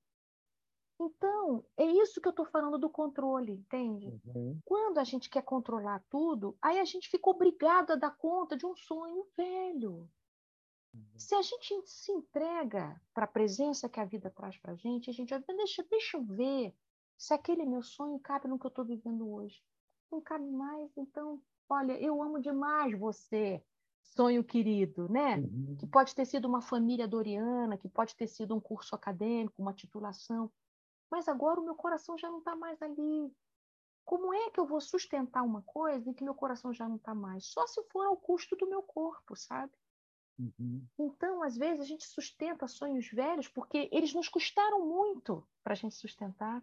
Speaker 3: Então, é isso que eu estou falando do controle, entende? Uhum. Quando a gente quer controlar tudo, aí a gente fica obrigado a dar conta de um sonho velho. Se a gente se entrega para a presença que a vida traz para a gente, a gente vai, deixa, deixa eu ver se aquele meu sonho cabe no que eu estou vivendo hoje. Não cabe mais, então, olha, eu amo demais você, sonho querido, né? Uhum. Que pode ter sido uma família doriana, que pode ter sido um curso acadêmico, uma titulação, mas agora o meu coração já não está mais ali. Como é que eu vou sustentar uma coisa em que meu coração já não está mais? Só se for ao custo do meu corpo, sabe? Uhum. Então, às vezes, a gente sustenta sonhos velhos porque eles nos custaram muito para a gente sustentar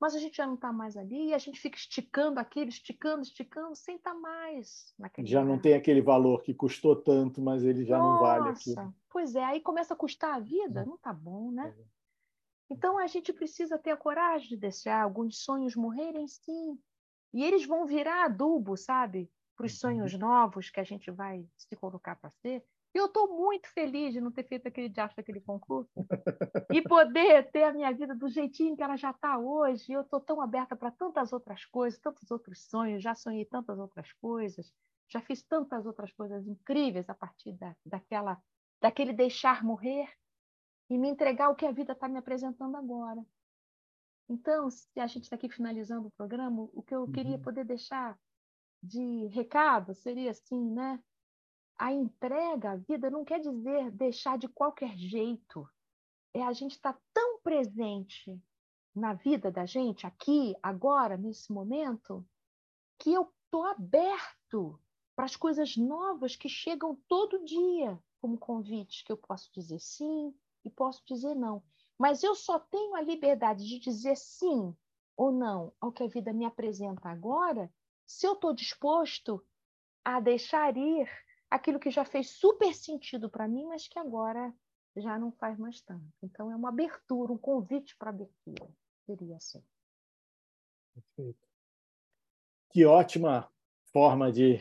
Speaker 3: mas a gente já não está mais ali e a gente fica esticando aquilo, esticando, esticando, sem estar tá mais naquele
Speaker 2: Já lugar. não tem aquele valor que custou tanto, mas ele já Nossa, não vale aquilo.
Speaker 3: Pois é, aí começa a custar a vida, não está bom, né? É. Então a gente precisa ter a coragem de deixar alguns sonhos morrerem, sim. E eles vão virar adubo, sabe? Para os uhum. sonhos novos que a gente vai se colocar para ser. E eu estou muito feliz de não ter feito aquele diacho daquele concurso e poder ter a minha vida do jeitinho que ela já está hoje. Eu estou tão aberta para tantas outras coisas, tantos outros sonhos, já sonhei tantas outras coisas, já fiz tantas outras coisas incríveis a partir da, daquela, daquele deixar morrer e me entregar o que a vida está me apresentando agora. Então, se a gente está aqui finalizando o programa, o que eu uhum. queria poder deixar de recado seria assim, né? A entrega à vida não quer dizer deixar de qualquer jeito. É a gente estar tá tão presente na vida da gente, aqui, agora, nesse momento, que eu estou aberto para as coisas novas que chegam todo dia como convites, que eu posso dizer sim e posso dizer não. Mas eu só tenho a liberdade de dizer sim ou não ao que a vida me apresenta agora se eu estou disposto a deixar ir aquilo que já fez super sentido para mim, mas que agora já não faz mais tanto. Então, é uma abertura, um convite para abertura. Seria assim.
Speaker 2: Perfeito. Que ótima forma de,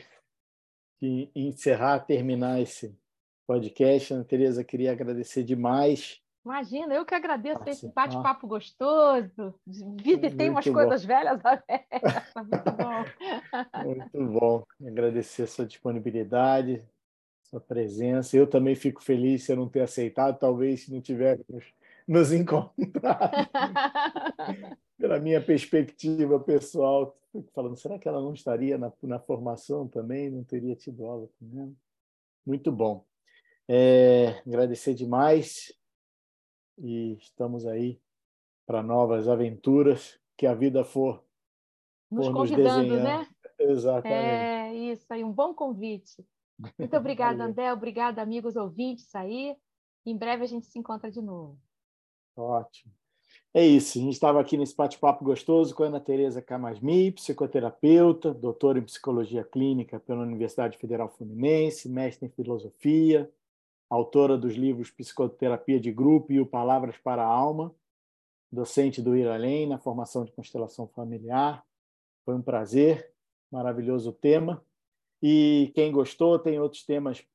Speaker 2: de encerrar, terminar esse podcast. Ana Tereza, queria agradecer demais
Speaker 3: Imagina, eu que agradeço esse bate-papo gostoso. Vida e tem umas bom. coisas velhas abertas. Muito
Speaker 2: bom. Muito bom. Agradecer a sua disponibilidade, sua presença. Eu também fico feliz se eu não ter aceitado, talvez se não tivéssemos nos encontrado. Pela minha perspectiva pessoal, falando, será que ela não estaria na, na formação também? Não teria tido aula ela? Muito bom. É, agradecer demais e estamos aí para novas aventuras que a vida for
Speaker 3: nos for convidando, nos né?
Speaker 2: Exatamente.
Speaker 3: É isso aí, um bom convite. Muito obrigada, André. Obrigada, amigos ouvintes aí. Em breve a gente se encontra de novo.
Speaker 2: Ótimo. É isso. A gente estava aqui nesse bate-papo gostoso com a Ana Tereza Camasmi, psicoterapeuta, doutora em psicologia clínica pela Universidade Federal Fluminense, mestre em filosofia, autora dos livros Psicoterapia de Grupo e o Palavras para a Alma, docente do Ir Além na formação de constelação familiar. Foi um prazer, maravilhoso tema. E quem gostou, tem outros temas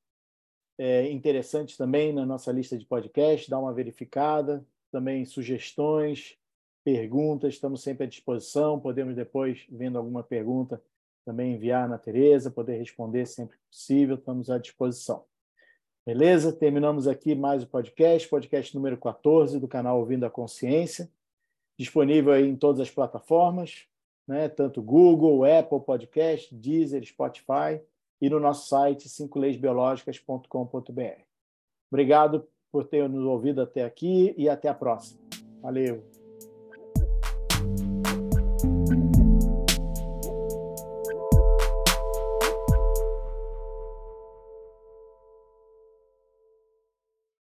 Speaker 2: é, interessantes também na nossa lista de podcast, dá uma verificada. Também sugestões, perguntas, estamos sempre à disposição. Podemos depois, vendo alguma pergunta, também enviar na Tereza, poder responder sempre que possível, estamos à disposição. Beleza? Terminamos aqui mais o podcast, podcast número 14 do canal Ouvindo a Consciência, disponível em todas as plataformas, né? tanto Google, Apple Podcast, Deezer, Spotify e no nosso site cincoleisbiológicas.com.br. Obrigado por ter nos ouvido até aqui e até a próxima. Valeu!